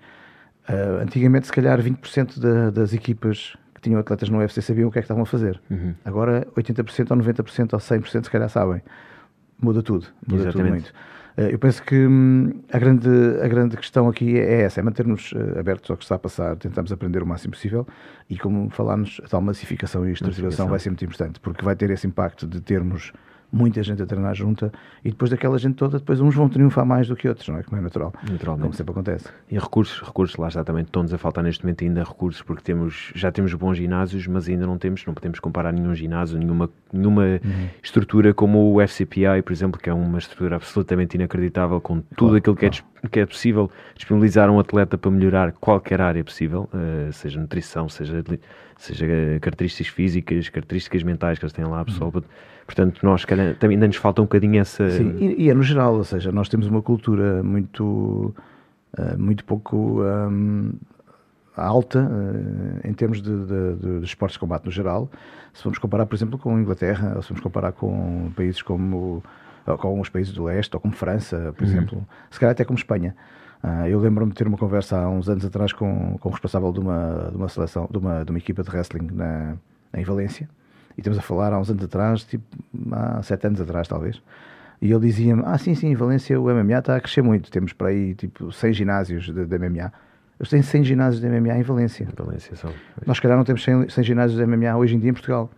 Uh, antigamente, se calhar, 20% da, das equipas que tinham atletas no UFC sabiam o que é que estavam a fazer. Uhum. Agora, 80% ou 90% ou 100% se calhar sabem. Muda tudo, muda Exatamente. tudo muito. Eh, eu penso que hum, a grande, a grande questão aqui é essa, é manter-nos eh, abertos ao que está a passar, tentamos aprender o máximo possível e, como falámos, a tal massificação e estruturação vai ser muito importante, porque vai ter esse impacto de termos muita gente a treinar junta e depois daquela gente toda, depois uns vão triunfar mais do que outros, não é? Como é natural. Naturalmente. Como sempre acontece. E recursos, recursos, lá está também, estão-nos a faltar neste momento ainda recursos, porque temos, já temos bons ginásios, mas ainda não temos, não podemos comparar nenhum ginásio, nenhuma, nenhuma uhum. estrutura como o FCPI, por exemplo, que é uma estrutura absolutamente inacreditável, com tudo claro, aquilo que, claro. é, que é possível disponibilizar um atleta para melhorar qualquer área possível, uh, seja nutrição, seja, seja características físicas, características mentais que eles têm lá, pessoal. Uhum Portanto, nós calhar, também ainda nos falta um bocadinho essa. Sim, e, e, é no geral, ou seja, nós temos uma cultura muito, uh, muito pouco um, alta uh, em termos de, de, de, de, esportes de combate no geral. Se vamos comparar, por exemplo, com a Inglaterra, ou se vamos comparar com países como com os países do leste, ou como França, por uhum. exemplo, se calhar até como Espanha. Uh, eu lembro-me de ter uma conversa há uns anos atrás com, com o responsável de uma, de uma seleção, de uma, de uma equipa de wrestling na, em Valência, e estamos a falar há uns anos atrás, tipo, há sete anos atrás, talvez. E ele dizia-me: Ah, sim, sim, em Valência o MMA está a crescer muito. Temos para aí, tipo, 100 ginásios de, de MMA. Eles têm 100 ginásios de MMA em Valência. Valência são. Nós, se calhar, não temos 100, 100 ginásios de MMA hoje em dia em Portugal.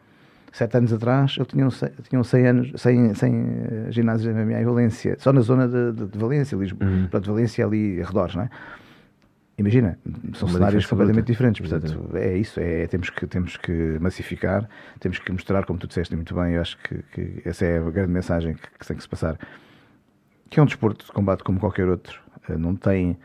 Sete anos atrás, eu tinha 100, tinham 100, anos, 100, 100 uh, ginásios de MMA em Valência. Só na zona de, de, de Valência, Lisboa. Uhum. Valência ali, arredores, não é? Imagina, são Uma cenários completamente diferentes. Portanto, é isso, é, temos, que, temos que massificar, temos que mostrar, como tu disseste muito bem, eu acho que, que essa é a grande mensagem que, que tem que se passar. Que é um desporto de combate como qualquer outro. Eh, não tem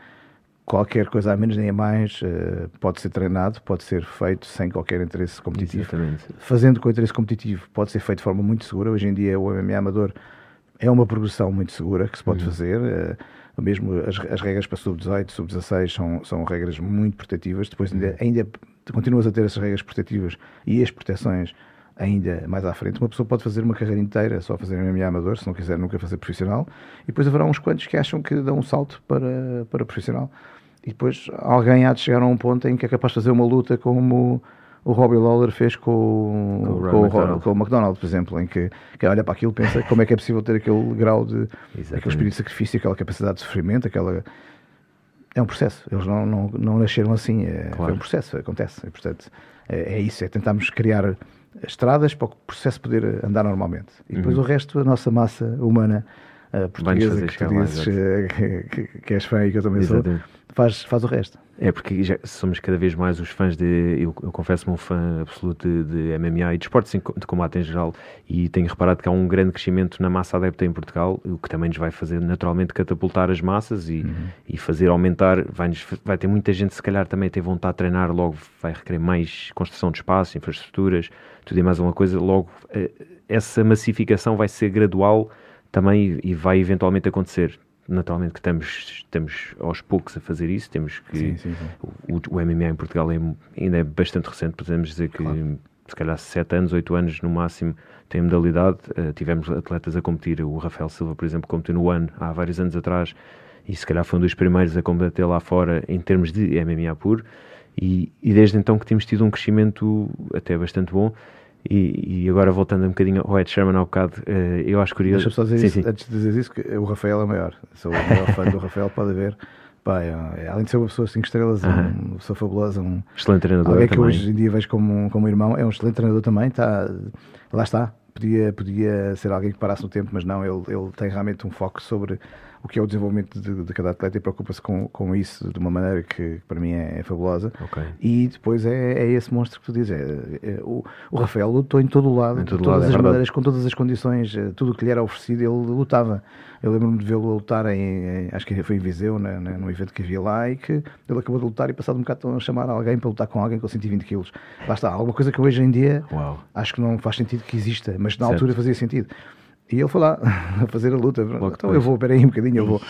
qualquer coisa a menos nem a mais. Eh, pode ser treinado, pode ser feito sem qualquer interesse competitivo. Exatamente. Fazendo com interesse competitivo, pode ser feito de forma muito segura. Hoje em dia, o MMA amador é uma progressão muito segura que se pode uhum. fazer. Mesmo as, as regras para sub-18, sub-16 são, são regras muito protetivas. Depois ainda, ainda continuas a ter essas regras protetivas e as proteções ainda mais à frente. Uma pessoa pode fazer uma carreira inteira só fazer MMA amador, se não quiser nunca fazer profissional. E depois haverá uns quantos que acham que dão um salto para, para profissional. E depois alguém há de chegar a um ponto em que é capaz de fazer uma luta como o Robbie Lawler fez com, com, o, com, McDonald. com o McDonald, por exemplo, em que quem olha para aquilo pensa como é que é possível ter aquele grau de Exatamente. aquele espírito de sacrifício, aquela capacidade de sofrimento, aquela é um processo. Eles não, não, não nasceram assim, é, claro. é um processo, acontece. E, portanto, é, é, isso, é tentarmos criar estradas para o processo poder andar normalmente. E depois uhum. o resto, a nossa massa humana uh, portuguesa, que tu dizes uh, que, que, que és fã e que eu também Exatamente. sou faz, faz o resto. É porque já somos cada vez mais os fãs de. Eu, eu confesso-me um fã absoluto de, de, MMA e de esportes de combate em geral, e tenho reparado que há um grande crescimento na massa adepta em Portugal, o que também nos vai fazer naturalmente catapultar as massas e, uhum. e fazer aumentar. Vai, vai ter muita gente, se calhar, também ter vontade de treinar, logo vai requerer mais construção de espaço, infraestruturas, tudo e mais alguma coisa. Logo, eh, essa massificação vai ser gradual também e vai eventualmente acontecer naturalmente que estamos, estamos aos poucos a fazer isso, temos que sim, sim, sim. O, o, MMA em Portugal é, ainda é bastante recente, podemos dizer que claro. se calhar 7 anos, 8 anos no máximo tem modalidade, uh, tivemos atletas a competir, o Rafael Silva por exemplo competiu no ano há vários anos atrás e se calhar foi um dos primeiros a combater lá fora em termos de MMA puro e, e desde então que temos tido um crescimento até bastante bom e, e, agora voltando um bocadinho ao Ed Sherman ao bocado, uh, eu acho curioso. Deixa-me só dizer sim, isso, sim. antes de dizer isso, que o Rafael é maior. Sou o maior fã do Rafael, pode haver. Pá, é, além de ser uma pessoa 5 estrelas, uh -huh. uma pessoa fabulosa, um excelente treinador. Alguém que também. hoje em dia vejo como, como irmão, é um excelente treinador também. Tá, lá está, podia, podia ser alguém que parasse no tempo, mas não, ele, ele tem realmente um foco sobre o que é o desenvolvimento de, de cada atleta e preocupa-se com, com isso de uma maneira que, para mim é, é fabulosa. Okay. E depois é, é esse monstro que tu dizes. É, é, o, o Rafael lutou em todo o lado, em todo de todas lado, é as maneiras, com todas as condições, eh, tudo o que lhe era oferecido, ele lutava. Eu lembro-me de vê-lo lutar em, em, acho que foi em Viseu, né, num evento que havia lá, e que ele acabou de lutar e passado um bocado a chamar alguém para lutar com alguém com 120 quilos. Lá está, alguma coisa que hoje em dia Uau. acho que não faz sentido que exista, mas na certo. altura fazia sentido. E ele foi lá a fazer a luta. Logo então depois. eu vou, peraí um bocadinho, eu vou.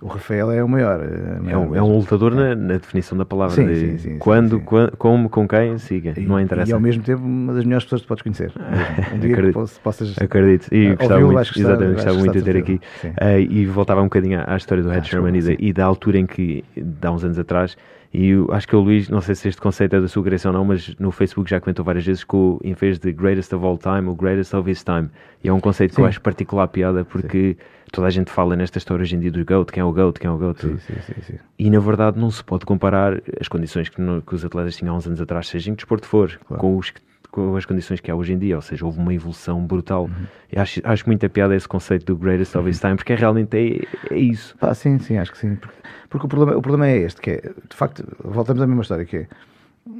O Rafael é o maior. É, é um, é um lutador na, na, definição da palavra. Sim, de sim, sim, quando, quando, como, com quem, siga. E, não interessa. E ao mesmo tempo, uma das melhores pessoas que podes conhecer. Um dia Acredito. que possas. Acredito. E gostava muito, gostar, exatamente, gostava muito de ter aqui. Uh, e voltava um bocadinho à, à história do Ed ah, Sherman e da, e da altura em que, há uns anos atrás, e eu, acho que o Luís, não sei se este conceito é da sua criação ou não, mas no Facebook já comentou várias vezes que o, em vez de greatest of all time, o greatest of his time. E é um conceito sim. que eu acho particular piada porque sim. toda a gente fala nesta história hoje em dia do GOAT, quem é o GOAT, quem é o GOAT. Sim, e na verdade não se pode comparar as condições que, no, que os atletas tinham há uns anos atrás, seja em que desporto for, claro. com os que com as condições que há hoje em dia, ou seja, houve uma evolução brutal. Uhum. Acho, acho muita piada esse conceito do greatest of his time, porque é realmente é, é isso. Ah, sim, sim, acho que sim. Porque, porque, o, problema, o problema é este, que é, de facto, voltamos à mesma história, que é,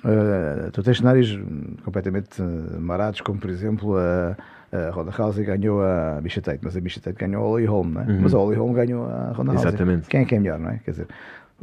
uh, tu tens cenários completamente marados, como por exemplo a, a Ronda Rousey ganhou a Misha Tate, mas a Misha Tate ganhou a Holly Holm, não é? Uhum. Mas a Holly Holm ganhou a Ronda Rousey. Exatamente. Quem é que é melhor, não é? Quer dizer,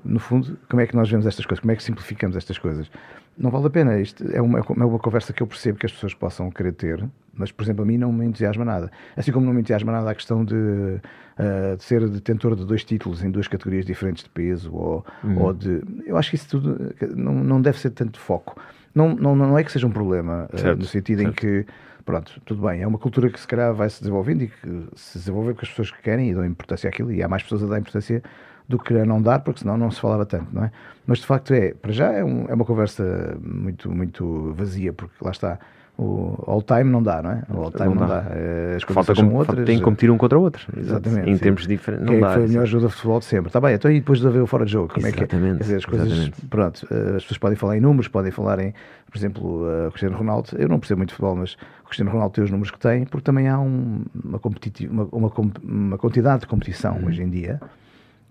no fundo, como é que nós vemos estas coisas? Como é que simplificamos estas coisas? Não vale a pena. Isto é uma, é uma conversa que eu percebo que as pessoas possam querer ter, mas, por exemplo, a mim não me entusiasma nada. Assim como não me entusiasma nada a questão de, uh, de ser detentor de dois títulos em duas categorias diferentes de peso, ou, uhum. ou de. Eu acho que isso tudo não, não deve ser tanto foco. Não, não, não é que seja um problema, uh, no sentido certo. em que pronto, tudo bem, é uma cultura que se calhar vai se desenvolvendo e que se desenvolve com as pessoas que querem e dão importância àquilo, e há mais pessoas a dar importância do que a não dar, porque senão não se falava tanto, não é? Mas de facto é, para já é, um, é uma conversa muito, muito vazia, porque lá está, o all-time não dá, não é? O all-time não, não, dá. Eh, as coisas são outras. Tem que competir um contra o outro. Exatamente. Em sim. tempos diferentes. Não dá. foi a melhor jogador de futebol de sempre? Está bem, então e depois de haver o fora de jogo? Como exatamente, é que é? Dizer, as coisas. Exatamente. Pronto, eh, as pessoas podem falar em números, podem falar em, por exemplo, o Cristiano Ronaldo. Eu não percebo muito de futebol, mas o Cristiano Ronaldo tem os números que tem, porque também há um, uma, uma, uma, uma, quantidade de competição hum. hoje em dia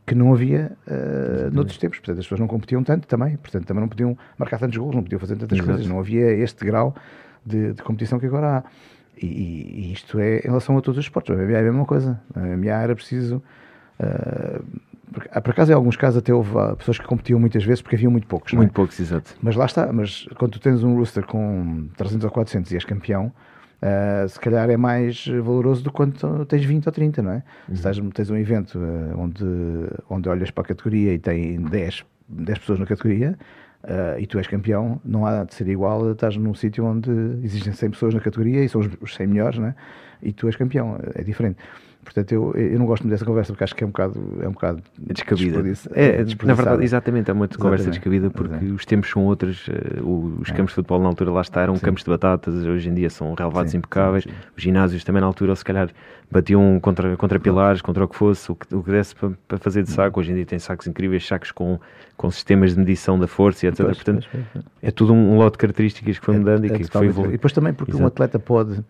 que não havia uh, noutros tempos. Portanto, as pessoas não competiam tanto também, portanto, também não podiam marcar tantos gols, não podiam fazer tantas Exato. coisas, não havia este grau de, de competição que agora há. E, e, isto é em relação a todos os esportes. A MMA é a mesma coisa. A MMA era preciso. Uh, por acaso, em alguns casos, até houve pessoas que competiam muitas vezes porque haviam muito poucos. Muito é? poucos, exato. Mas lá está. Mas quando tu tens um rooster com 300 ou 400 e és campeão, Uh, se calhar é mais valoroso do que quando tens 20 ou 30, não é? Uhum. Se tens, tens um evento uh, onde, onde olhas para a categoria e tem 10, 10 pessoas na categoria uh, e tu és campeão, não há de ser igual a estás num sítio onde existem 100 pessoas na categoria e são os, os 100 melhores, não é? E tu és campeão, é diferente. Portanto, eu, eu não gosto muito dessa conversa porque acho que é um bocado. É um bocado é descabida. É, é na verdade, exatamente, é uma conversa descabida porque Exato. os tempos são outros. Uh, os é. campos de futebol na altura lá está eram sim. campos de batatas, hoje em dia são relevados sim, impecáveis. Sim, os ginásios também na altura, se calhar, batiam contra, contra pilares, contra o que fosse, o que, o que desse para, para fazer de saco. Hoje em dia tem sacos incríveis, sacos com, com sistemas de medição da força e etc. Pois, Portanto, pois, pois, é tudo um lote de características que foi é, mudando é, e que foi evoluindo. E depois também porque Exato. um atleta pode,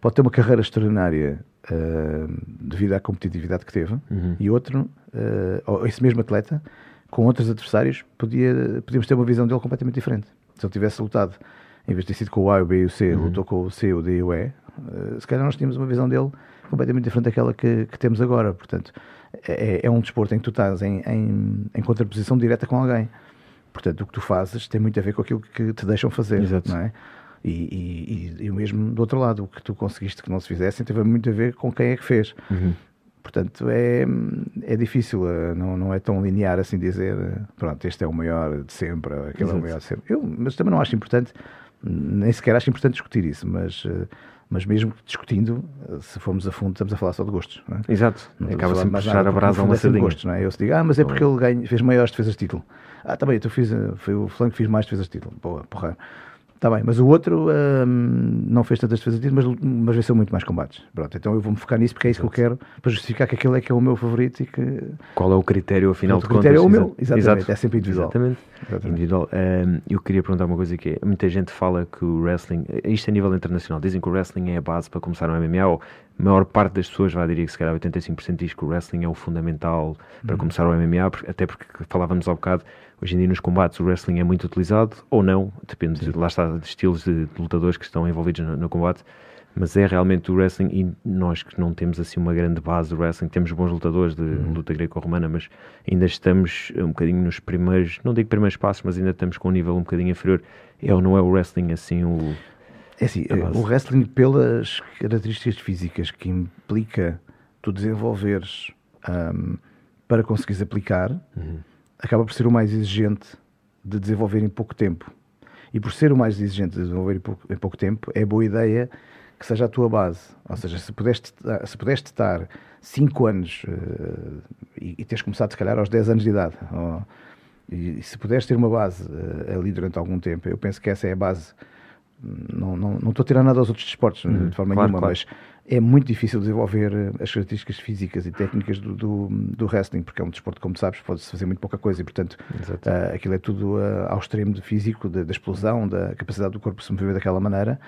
pode ter uma carreira extraordinária uh, devido à competitividade que teve, uhum. e outro, uh, esse mesmo atleta, com outros adversários, podia, podíamos ter uma visão dele completamente diferente. Se ele tivesse lutado, em vez de ter sido com o A, o B e o C, uhum. lutou com o C, o D e o E, uh, se calhar nós tínhamos uma visão dele completamente diferente daquela que, que temos agora. Portanto, é, é, um desporto em que tu estás em, em, em contraposição direta com alguém. Portanto, o que tu fazes tem muito a ver com aquilo que te deixam fazer, Exato. não é? E, e, e, o mesmo do outro lado, o que tu conseguiste que não se fizessem teve muito a ver com quem é que fez. Uhum. Portanto, é, é difícil, eh, não, não é tão linear assim dizer, eh, pronto, este é o maior de sempre, aquele Exato. é o maior de sempre. Eu, mas também não acho importante, nem sequer acho importante discutir isso, mas, eh, mas mesmo discutindo, se formos a fundo, estamos a falar só de gostos. Não é? Exato, acaba sempre por puxar a brasa a uma sardinha. Gostos, não é? Eu se digo, ah, mas é porque ele ganha, fez maiores defesas de título. Ah, também, tá eu fiz, foi o flanco que fiz mais defesas de título. Boa, porra. Está bem, mas o outro hum, não fez tantas defesas de mas, mas venceu muito mais combates. Pronto, então eu vou-me focar nisso porque é isso que eu quero, para justificar que aquele é que é o meu favorito e que... Qual é o critério, afinal o de contas? O critério é o meu, exatamente, Exato. é sempre individual. Exatamente, exatamente. individual. Um, eu queria perguntar uma coisa que é, muita gente fala que o wrestling, isto a nível internacional, dizem que o wrestling é a base para começar no MMA, ou a maior parte das pessoas vai dizer que se calhar 85% diz que o wrestling é o fundamental para uhum. começar o MMA, até porque falávamos ao bocado Hoje em dia nos combates o wrestling é muito utilizado, ou não, depende, de, lá está, de estilos de, de, lutadores que estão envolvidos no, no, combate, mas é realmente o wrestling, e nós que não temos assim uma grande base do wrestling, temos bons lutadores de uhum. luta greco-romana, mas ainda estamos um bocadinho nos primeiros, não digo primeiros passos, mas ainda estamos com um nível um bocadinho inferior. É ou não é o wrestling assim o... É assim, o wrestling pelas características físicas que implica tu desenvolveres um, para conseguires aplicar... Uhum acaba por ser o mais exigente de desenvolver em pouco tempo. E por ser o mais exigente de desenvolver em pouco, em pouco tempo, é boa ideia que seja a tua base. Ou seja, se pudeste, se pudeste estar 5 anos uh, e, e teres começado, se calhar, aos 10 anos de idade, ou, e, se puderes ter uma base uh, ali durante algum tempo, eu penso que essa é a base. Não, não, não estou a tirar nada aos outros desportos, uhum, de forma nenhuma, claro. mas é muito difícil desenvolver eh, as características físicas e técnicas do, do, do wrestling, porque é um desporto, como sabes, pode-se fazer muito pouca coisa e, portanto, uh, aquilo é tudo uh, ao extremo de físico, da, da, explosão, da capacidade do corpo se mover daquela maneira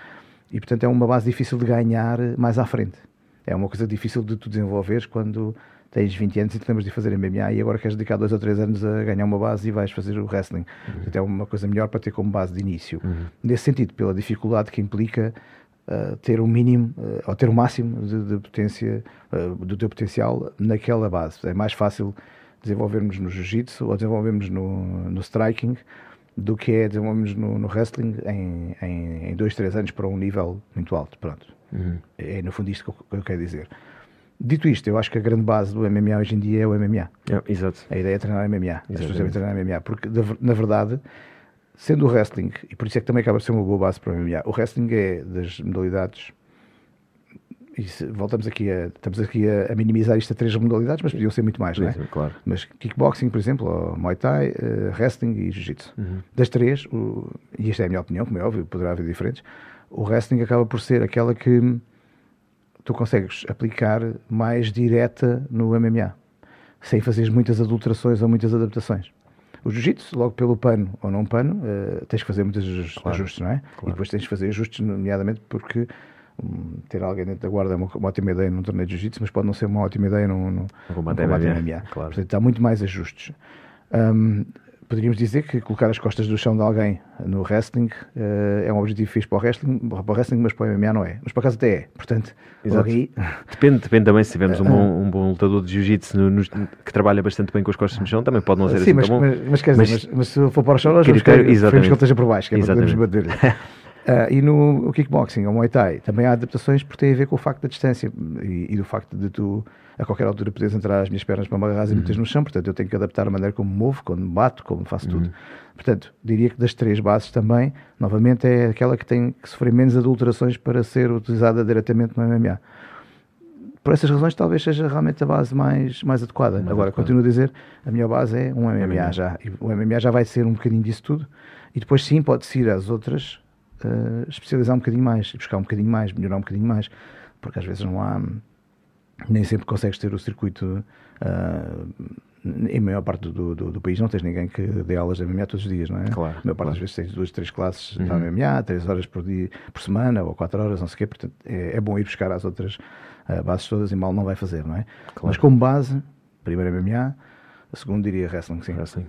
e, portanto, é uma base difícil de ganhar mais à frente. É uma coisa difícil de tu desenvolveres quando tens 20 anos e te lembras de fazer MMA e agora queres dedicar dois ou três anos a ganhar uma base e vais fazer o wrestling. Uhum. Portanto, é uma coisa melhor para ter como base de início. Uhum. Nesse sentido, pela dificuldade que implica uh, ter o mínimo uh, ou ter o máximo de, de potência uh, do teu potencial naquela base. É mais fácil desenvolvermos no jiu-jitsu ou desenvolvermmos no, no striking do que é desenvolvermos no, no wrestling em, em, em, dois, três anos para um nível muito alto. Pronto. Uhum. É, é no fundo isto que eu, que eu, quero dizer. Dito isto, eu acho que a grande base do MMA hoje em dia é o MMA. É, exato. A ideia é treinar MMA. As pessoas devem treinar MMA. Porque, na verdade, sendo o wrestling, e por isso é que também acaba de ser uma boa base para o MMA, o wrestling é das modalidades. E se, voltamos aqui a. Estamos aqui a, a, minimizar isto a três modalidades, mas podiam ser muito mais, não é? Claro. Mas kickboxing, por exemplo, ou Muay Thai, uh, wrestling e Jiu-Jitsu. Uhum. Das três, o, e esta é a minha opinião, como é óbvio, poderá haver diferentes, o wrestling acaba por ser aquela que tu consegues aplicar mais direta no MMA, sem fazer muitas adulterações ou muitas adaptações. O jiu-jitsu, logo pelo pano ou não pano, uh, tens que fazer muitos ajustes, claro, ajustes não é? Claro. E depois tens que fazer ajustes, nomeadamente porque ter alguém dentro da guarda é uma, uma, ótima ideia num torneio de jiu-jitsu, mas pode não ser uma ótima ideia num, num, um combate, MMA. MMA. Claro. Portanto, há muito mais ajustes. Um, poderíamos dizer que colocar as costas do chão de alguém no wrestling uh, é um objetivo fixe para o, wrestling, para o wrestling, mas para o MMA não é. Mas por acaso até é. Portanto, aí... depende, depende também se tivermos um bom, um bom lutador de jiu-jitsu que trabalha bastante bem com as costas no chão, também pode não ser Sim, assim mas, tão bom. Mas, mas, quer dizer, mas, mas, se for para o chão, nós querer, que ele esteja por baixo, que é para podermos bater Uh, e no kickboxing, ou Muay Thai, também há adaptações porque tem a ver com o facto da distância e, e do facto de tu, a qualquer altura, poderes entrar as minhas pernas para uma garrafa e meteres uhum. no chão. Portanto, eu tenho que adaptar a maneira como movo, como bato, como faço uhum. tudo. Portanto, diria que das três bases também, novamente, é aquela que tem que sofrer menos adulterações para ser utilizada diretamente no MMA. Por essas razões, talvez seja realmente a base mais, mais adequada. Mais Agora, adequada. continuo a dizer, a minha base é um MMA, MMA já. E o MMA já vai ser um bocadinho disso tudo. E depois, sim, pode-se ir às outras uh, especializar um bocadinho mais, buscar um bocadinho mais, melhorar um bocadinho mais, porque às vezes não há, nem sempre consegues ter o circuito. Uh, em maior parte do, do, do, país não tens ninguém que dê aulas de MMA todos os dias, não é? Claro. A maior parte claro. das vezes tens duas, três classes uhum. de MMA, três horas por dia, por semana, ou quatro horas, não sei o quê, portanto é, é bom ir buscar as outras uh, bases todas e mal não vai fazer, não é? Claro. Mas como base, primeiro MMA, a segunda diria wrestling, sim. Wrestling.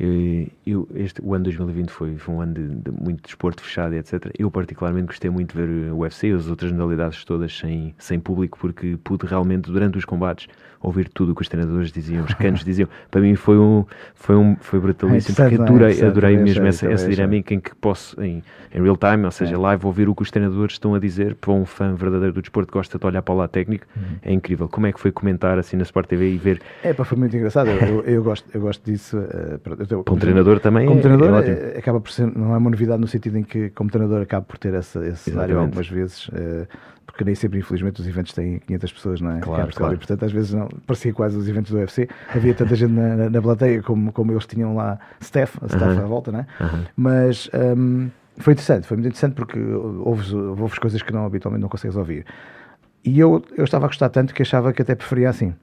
Eu, eu, este, o ano 2020 foi, foi um ano de, de, muito desporto fechado, etc. Eu, particularmente, gostei muito de ver o UFC e as outras modalidades todas sem, sem público, porque pude realmente, durante os combates, ouvir tudo o que os treinadores diziam, os cantos diziam. Para mim foi um foi um foi brutalíssimo, é porque adorei, é adorei mesmo essa, essa dinâmica em que posso em, em real time, ou seja, é. live ouvir o que os treinadores estão a dizer para um fã verdadeiro do desporto que gosta de olhar para o lado técnico, uhum. é incrível. Como é que foi comentar assim na Sport TV e ver? É, pá, foi muito engraçado. Eu, eu gosto eu gosto disso. Uh, eu, um treinador também como é, treinador é, é acaba por ser não é uma novidade no sentido em que como treinador acaba por ter essa, esse cenário algumas vezes. Uh, porque nem sempre, infelizmente, os eventos têm 500 pessoas, não é? Claro, claro. E, portanto, às vezes não, parecia quase os eventos do UFC. Havia tanta gente na, na, na plateia como, como eles tinham lá staff, a staff uh -huh. à volta, não é? Uh -huh. Mas um, foi interessante, foi muito interessante porque ouves, ouves coisas que não, habitualmente não consegues ouvir. E eu, eu estava a gostar tanto que achava que até preferia assim.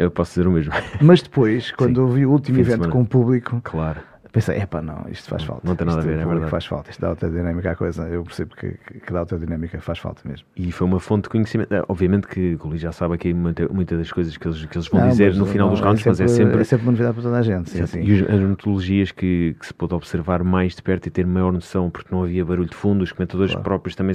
Eu posso dizer o mesmo. Mas depois, quando ouvi o último evento com o público, claro pensei, epá, não, isto faz falta. Não tem nada isto a ver, é verdade. faz falta, isto dá outra dinâmica à coisa, eu percebo que, que dá outra dinâmica, faz falta mesmo. E foi uma fonte de conhecimento, é, obviamente que o Luís já sabe aqui muitas das coisas que eles, que eles vão não, dizer no final não, dos rounds, é sempre, mas é sempre... É sempre uma novidade para toda a gente, sim, sim. E as metodologias que, que, se pôde observar mais de perto e ter maior noção, porque não havia barulho de fundo, os comentadores claro. próprios também,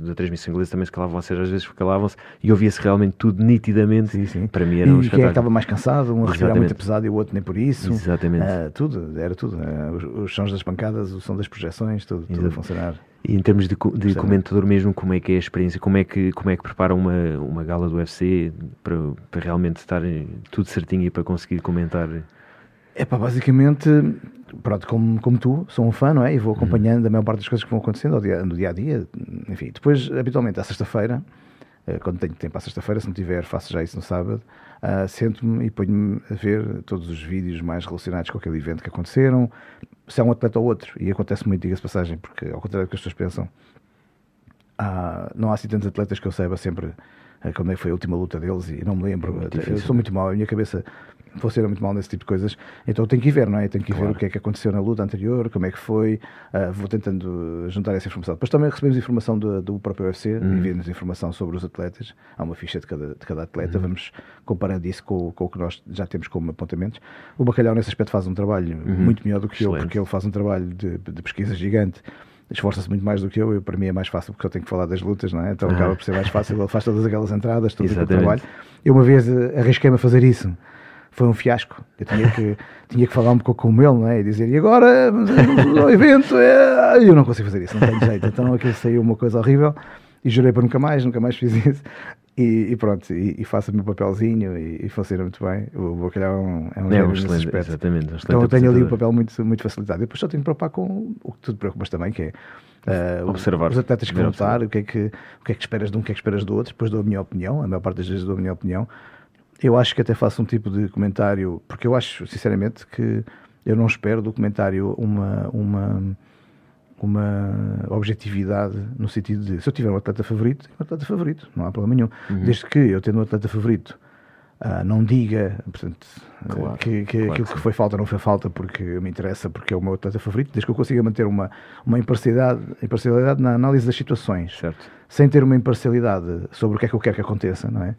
da transmissão inglesa também se calavam, ou seja, às vezes calavam-se, e ouvia-se realmente tudo nitidamente, sim, sim. para mim era um E quem é que estava mais cansado, um a respirar muito pesado e o outro nem por isso. Exatamente. Uh, tudo, era tudo. Uh, os sons das pancadas, o som das projeções, tudo, tudo a funcionar. E em termos de, de comentador mesmo, como é que é a experiência? Como é que, como é que prepara uma, uma gala do UFC para, para realmente estar tudo certinho e para conseguir comentar? É pá, basicamente, pronto, como, como tu, sou um fã, não é? E vou uhum. acompanhando uhum. a maior parte das coisas que vão acontecendo dia, no dia a dia. Enfim, depois, habitualmente, à sexta-feira, quando tenho tempo à sexta-feira, se não tiver, faço já isso no sábado uh, sento-me e ponho-me a ver todos os vídeos mais relacionados com aquele evento que aconteceram, se é um atleta ou outro, e acontece muito, diga-se passagem, porque ao contrário do que as pessoas pensam, há, não há assim tantos atletas que eu saiba sempre uh, quando é que foi a última luta deles e não me lembro. É eu sou muito mal, a minha cabeça funciona muito mal nesse tipo de coisas, então tenho que ir ver, não é? Tenho que claro. ver o que é que aconteceu na luta anterior, como é que foi, uh, vou tentando juntar essa informação. Depois também recebemos informação do, do próprio UFC, uhum. envia-nos informação sobre os atletas, há uma ficha de cada, de cada atleta, uhum. vamos comparando isso com, com, o que nós já temos como apontamentos. O Bacalhau, nesse aspecto, faz um trabalho uhum. muito melhor do que Excelente. eu, porque ele faz um trabalho de, de pesquisa gigante esforça-se muito mais do que eu, eu, para mim é mais fácil porque eu tenho que falar das lutas, não é? Então acaba por ser mais fácil, ele faz todas aquelas entradas, todo o trabalho. Eu uma vez arrisquei-me a fazer isso foi um fiasco. Eu tinha que, tinha que falar um pouco com ele, não é? E dizer, e agora o evento é... Eu não consigo fazer isso, não tenho jeito. Então aquilo saiu uma coisa horrível e jurei para nunca mais, nunca mais fiz isso. E, e pronto, e, e, faço o meu papelzinho e, e, funciona muito bem. O bacalhau é um, é um, é um excelente, exatamente, um Então eu tenho ali o um papel muito, muito facilitado. Depois só tenho que preocupar com o que tu te preocupas também, que é uh, observar os atletas que vão lutar, o que, é que, o que é que esperas de um, o que é que esperas do outro. Depois dou a minha opinião, a maior parte das vezes dou a minha opinião eu acho que até faço um tipo de comentário, porque eu acho, sinceramente, que eu não espero do comentário uma, uma, uma objetividade no sentido de se eu tiver um atleta favorito, um atleta favorito, não há problema nenhum. Uhum. Desde que eu tendo um atleta favorito Uh, não diga portanto, claro, que, que claro aquilo que, que foi falta não foi falta porque me interessa, porque é o meu atleta favorito, desde que eu consiga manter uma, uma imparcialidade, imparcialidade na análise das situações, certo. sem ter uma imparcialidade sobre o que é que eu quero que aconteça, não é?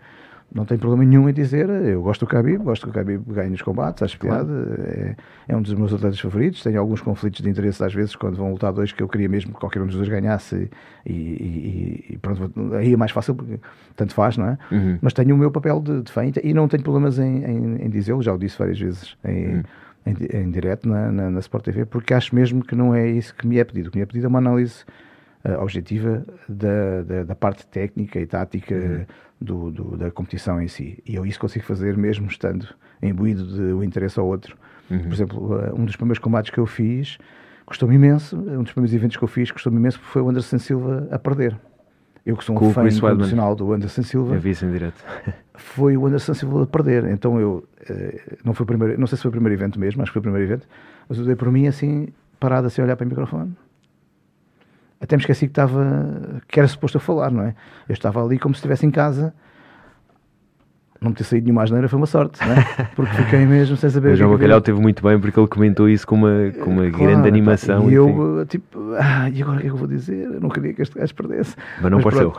Não tem problema nenhum em dizer eu gosto do Khabib, gosto que o Khabib ganhe nos combates, acho claro. piada, é, é, um dos meus atletas favoritos, tenho alguns conflitos de interesse às vezes quando vão lutar dois que eu queria mesmo que qualquer um dos dois ganhasse e, e, e pronto, aí é mais fácil porque tanto faz, não é? Uhum. Mas tenho o meu papel de, de fã e não tenho problemas em, em, em dizê-lo, já o disse várias vezes em, uhum. em, em direto na, na, na Sport TV, porque acho mesmo que não é isso que me é pedido, o que me é pedido é uma análise uh, objetiva da, da, da, parte técnica e tática uhum do, do, da competição em si. E eu isso consigo fazer mesmo estando imbuído de um interesse ao outro. Uhum. Por exemplo, eh, um dos primeiros combates que eu fiz custou-me imenso, um dos primeiros eventos que eu fiz custou-me imenso porque foi o Anderson Silva a perder. Eu que sou um Com fã incondicional do Anderson Silva. Eu vi isso em direto. foi o Anderson Silva a perder. Então eu, eh, não foi o primeiro, não sei se foi o primeiro evento mesmo, acho que foi o primeiro evento, mas eu dei por mim assim, parado assim a olhar para o microfone até me esqueci que estava que era suposto a falar, não é? Eu estava ali como se estivesse em casa. Não ter saído nenhuma asneira foi uma sorte, não é? Porque fiquei mesmo sem saber. O João Bacalhau teve muito bem porque ele comentou isso com uma, com uma claro, grande animação. E eu, tipo, ah, e agora o que é que eu vou dizer? Eu não queria que este gajo perdesse. Mas não pareceu.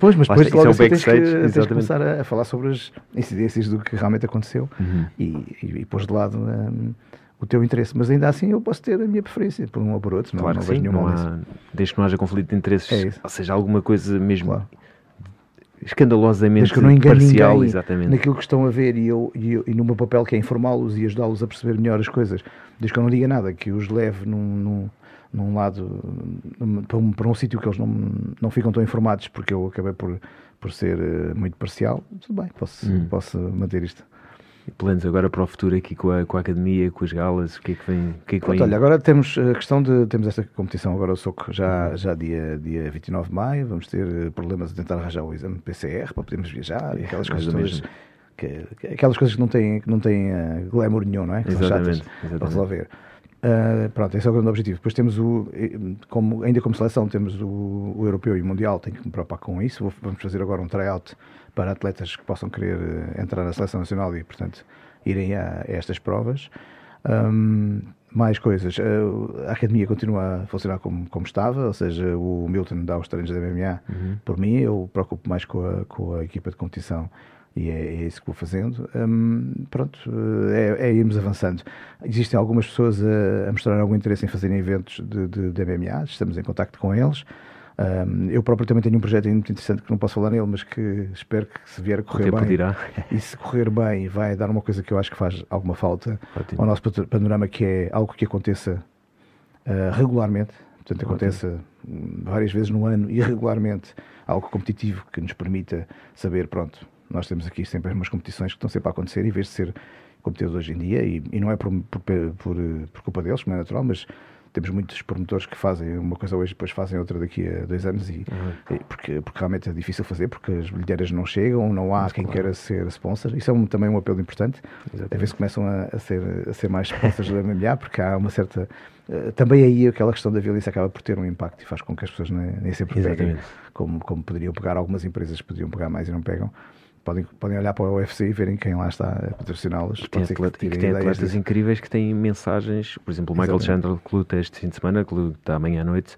Pois, mas depois logo é assim, tens, que, tens que começar a, a, falar sobre as incidências do que realmente aconteceu uhum. e, e, e pôs de lado. Um, o teu interesse, mas ainda assim eu posso ter a minha preferência por um ou por outro, claro não vejo nenhuma não há, Desde que não haja conflito de interesses, é ou seja, alguma coisa mesmo claro. escandalosamente desde que não parcial, exatamente. naquilo que estão a ver e, eu, e, eu, e no meu papel que é informá-los e ajudá-los a perceber melhor as coisas, desde que eu não diga nada, que os leve num, num, num lado, para um, para um sítio que eles não, não ficam tão informados porque eu acabei por, por ser uh, muito parcial, tudo bem, posso, hum. posso manter isto planos agora para o futuro aqui com a, com a academia, com as galas, o que é que vem? Que é que Pronto, olha, agora temos a questão de temos esta competição agora o Soco já, já dia, dia 29 de maio, vamos ter eh, problemas a tentar arranjar o exame PCR para podermos viajar e aquelas coisas todas. Que, aquelas coisas que não têm, que não têm uh, glamour nenhum, não é? Que exatamente, são chatas para resolver. Uh, pronto, esse é o grande objetivo. Depois temos o, como, ainda como seleção, temos o, o europeu e o mundial, tenho que me preocupar com isso. Vamos fazer agora um tryout para atletas que possam querer eh, entrar na seleção nacional e, portanto, irem a, a estas provas. Um, mais coisas. Eh, a academia continua a funcionar como, como estava, ou seja, o Milton dá os treinos da MMA uhum. por mim, eu preocupo mais com a, com a equipa de competição e é, é isso que vou fazendo. Um, pronto, é, é, irmos avançando. Existem algumas pessoas a, a mostrar algum interesse em fazerem eventos de, de, de MMA, estamos em contato com eles. Um, eu próprio também tenho um projeto muito interessante que não posso falar nele, mas que espero que se vier a correr bem. Dirá. E se correr bem, vai dar uma coisa que eu acho que faz alguma falta Ótimo. ao nosso panorama, que é algo que aconteça uh, regularmente. Portanto, Ótimo. aconteça várias vezes no ano e regularmente algo competitivo que nos permita saber, pronto, nós temos aqui sempre umas competições que estão sempre a acontecer, em vez de ser competidos hoje em dia, e, e não é por, por, por, por culpa deles, como é natural, mas temos muitos promotores que fazem uma coisa hoje depois fazem outra daqui a dois anos e, uhum. e porque, porque realmente é difícil fazer porque as bilheteiras não chegam, não há Mas quem claro. queira ser sponsor. Isso é um, também um apelo importante. Exatamente. Ver se começam a, a, ser, a ser mais sponsors da MMA porque há uma certa uh, também aí aquela questão da violência acaba por ter um impacto e faz com que as pessoas nem, nem sempre peguem como, como poderiam pegar algumas empresas poderiam pegar mais e não pegam podem, podem olhar para o UFC e verem quem lá está a patrociná-los. Tem, atleta, que, que tem atletas incríveis que têm mensagens, por exemplo, o Michael Exatamente. Chandler, que luta este fim de semana, que luta amanhã à noite,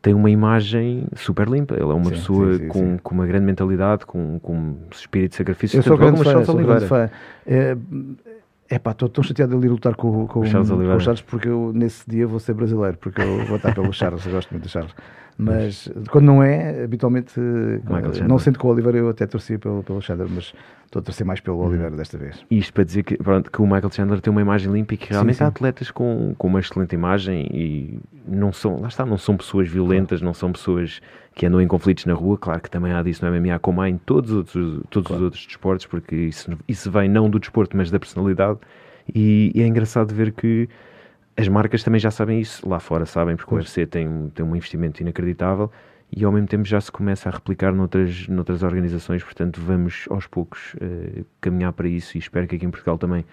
tem uma imagem super limpa. Ele é uma sim, pessoa sim, sim, com, com uma grande mentalidade, com, com espírito de sacrifício. Eu sou grande fã, sou grande fã. É, é pá, estou tão chateado de ali lutar com, com, o Charles, com o Charles porque eu nesse dia vou ser brasileiro, porque eu vou estar pelo Charles, eu gosto muito do Charles. Mas quando não é, habitualmente, não sendo com o Oliver, eu até torci pelo, pelo Chandler, mas estou a torcer mais pelo uhum. Oliver desta vez. Isto para dizer que, pronto, que o Michael Chandler tem uma imagem limpa e que realmente sim, sim. há atletas com, com uma excelente imagem e não são, lá está, não são pessoas violentas, não são pessoas que andam em conflitos na rua. Claro que também há disso no MMA, como há em todos, os outros, todos claro. os outros desportos, porque isso, isso vem não do desporto, mas da personalidade. E, e é engraçado ver que as marcas também já sabem isso, lá fora sabem, porque pois. o UFC tem, tem um investimento inacreditável e ao mesmo tempo já se começa a replicar noutras, noutras organizações, portanto vamos aos poucos uh, caminhar para isso e espero que aqui em Portugal também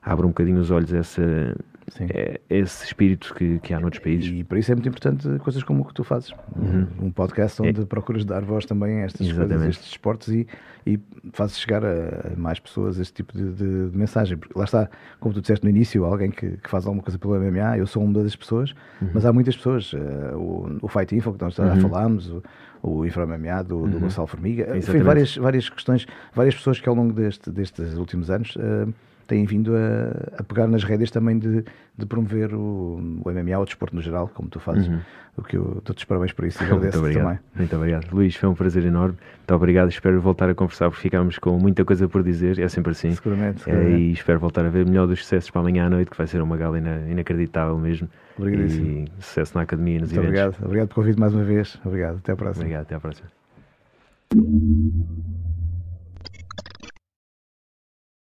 abra um bocadinho os olhos a essa, é esse espírito que, que há noutros países. E, e para isso é muito importante coisas como o que tu fazes. Uhum. Um podcast onde é. procuras dar voz também a estas Exatamente. coisas, a estes esportes e, e fazes chegar a mais pessoas este tipo de, de, de, mensagem. Porque lá está, como tu disseste no início, alguém que, que faz alguma coisa pelo MMA, eu sou uma das pessoas, uhum. mas há muitas pessoas. Uh, o, o Fight Info, que nós já uhum. falámos, o, o Infra MMA do, do uhum. Gonçalo Formiga, foi várias, várias questões, várias pessoas que ao longo deste, destes últimos anos. Uh, têm vindo a, a, pegar nas rédeas também de, de promover o, o, MMA, o desporto no geral, como tu fazes. Uhum. O que eu dou-te os parabéns por isso e agradeço Muito obrigado. também. Muito obrigado. Luís, foi um prazer enorme. Muito obrigado. Espero voltar a conversar porque ficámos com muita coisa por dizer. É sempre assim. Seguramente. seguramente. É, e espero voltar a ver melhor dos sucessos para amanhã à noite, que vai ser uma gala inacreditável mesmo. Obrigado. E sucesso na academia e nos Muito eventos. Obrigado. Obrigado pelo convite mais uma vez. Obrigado. Até à próxima. Obrigado. Até à próxima.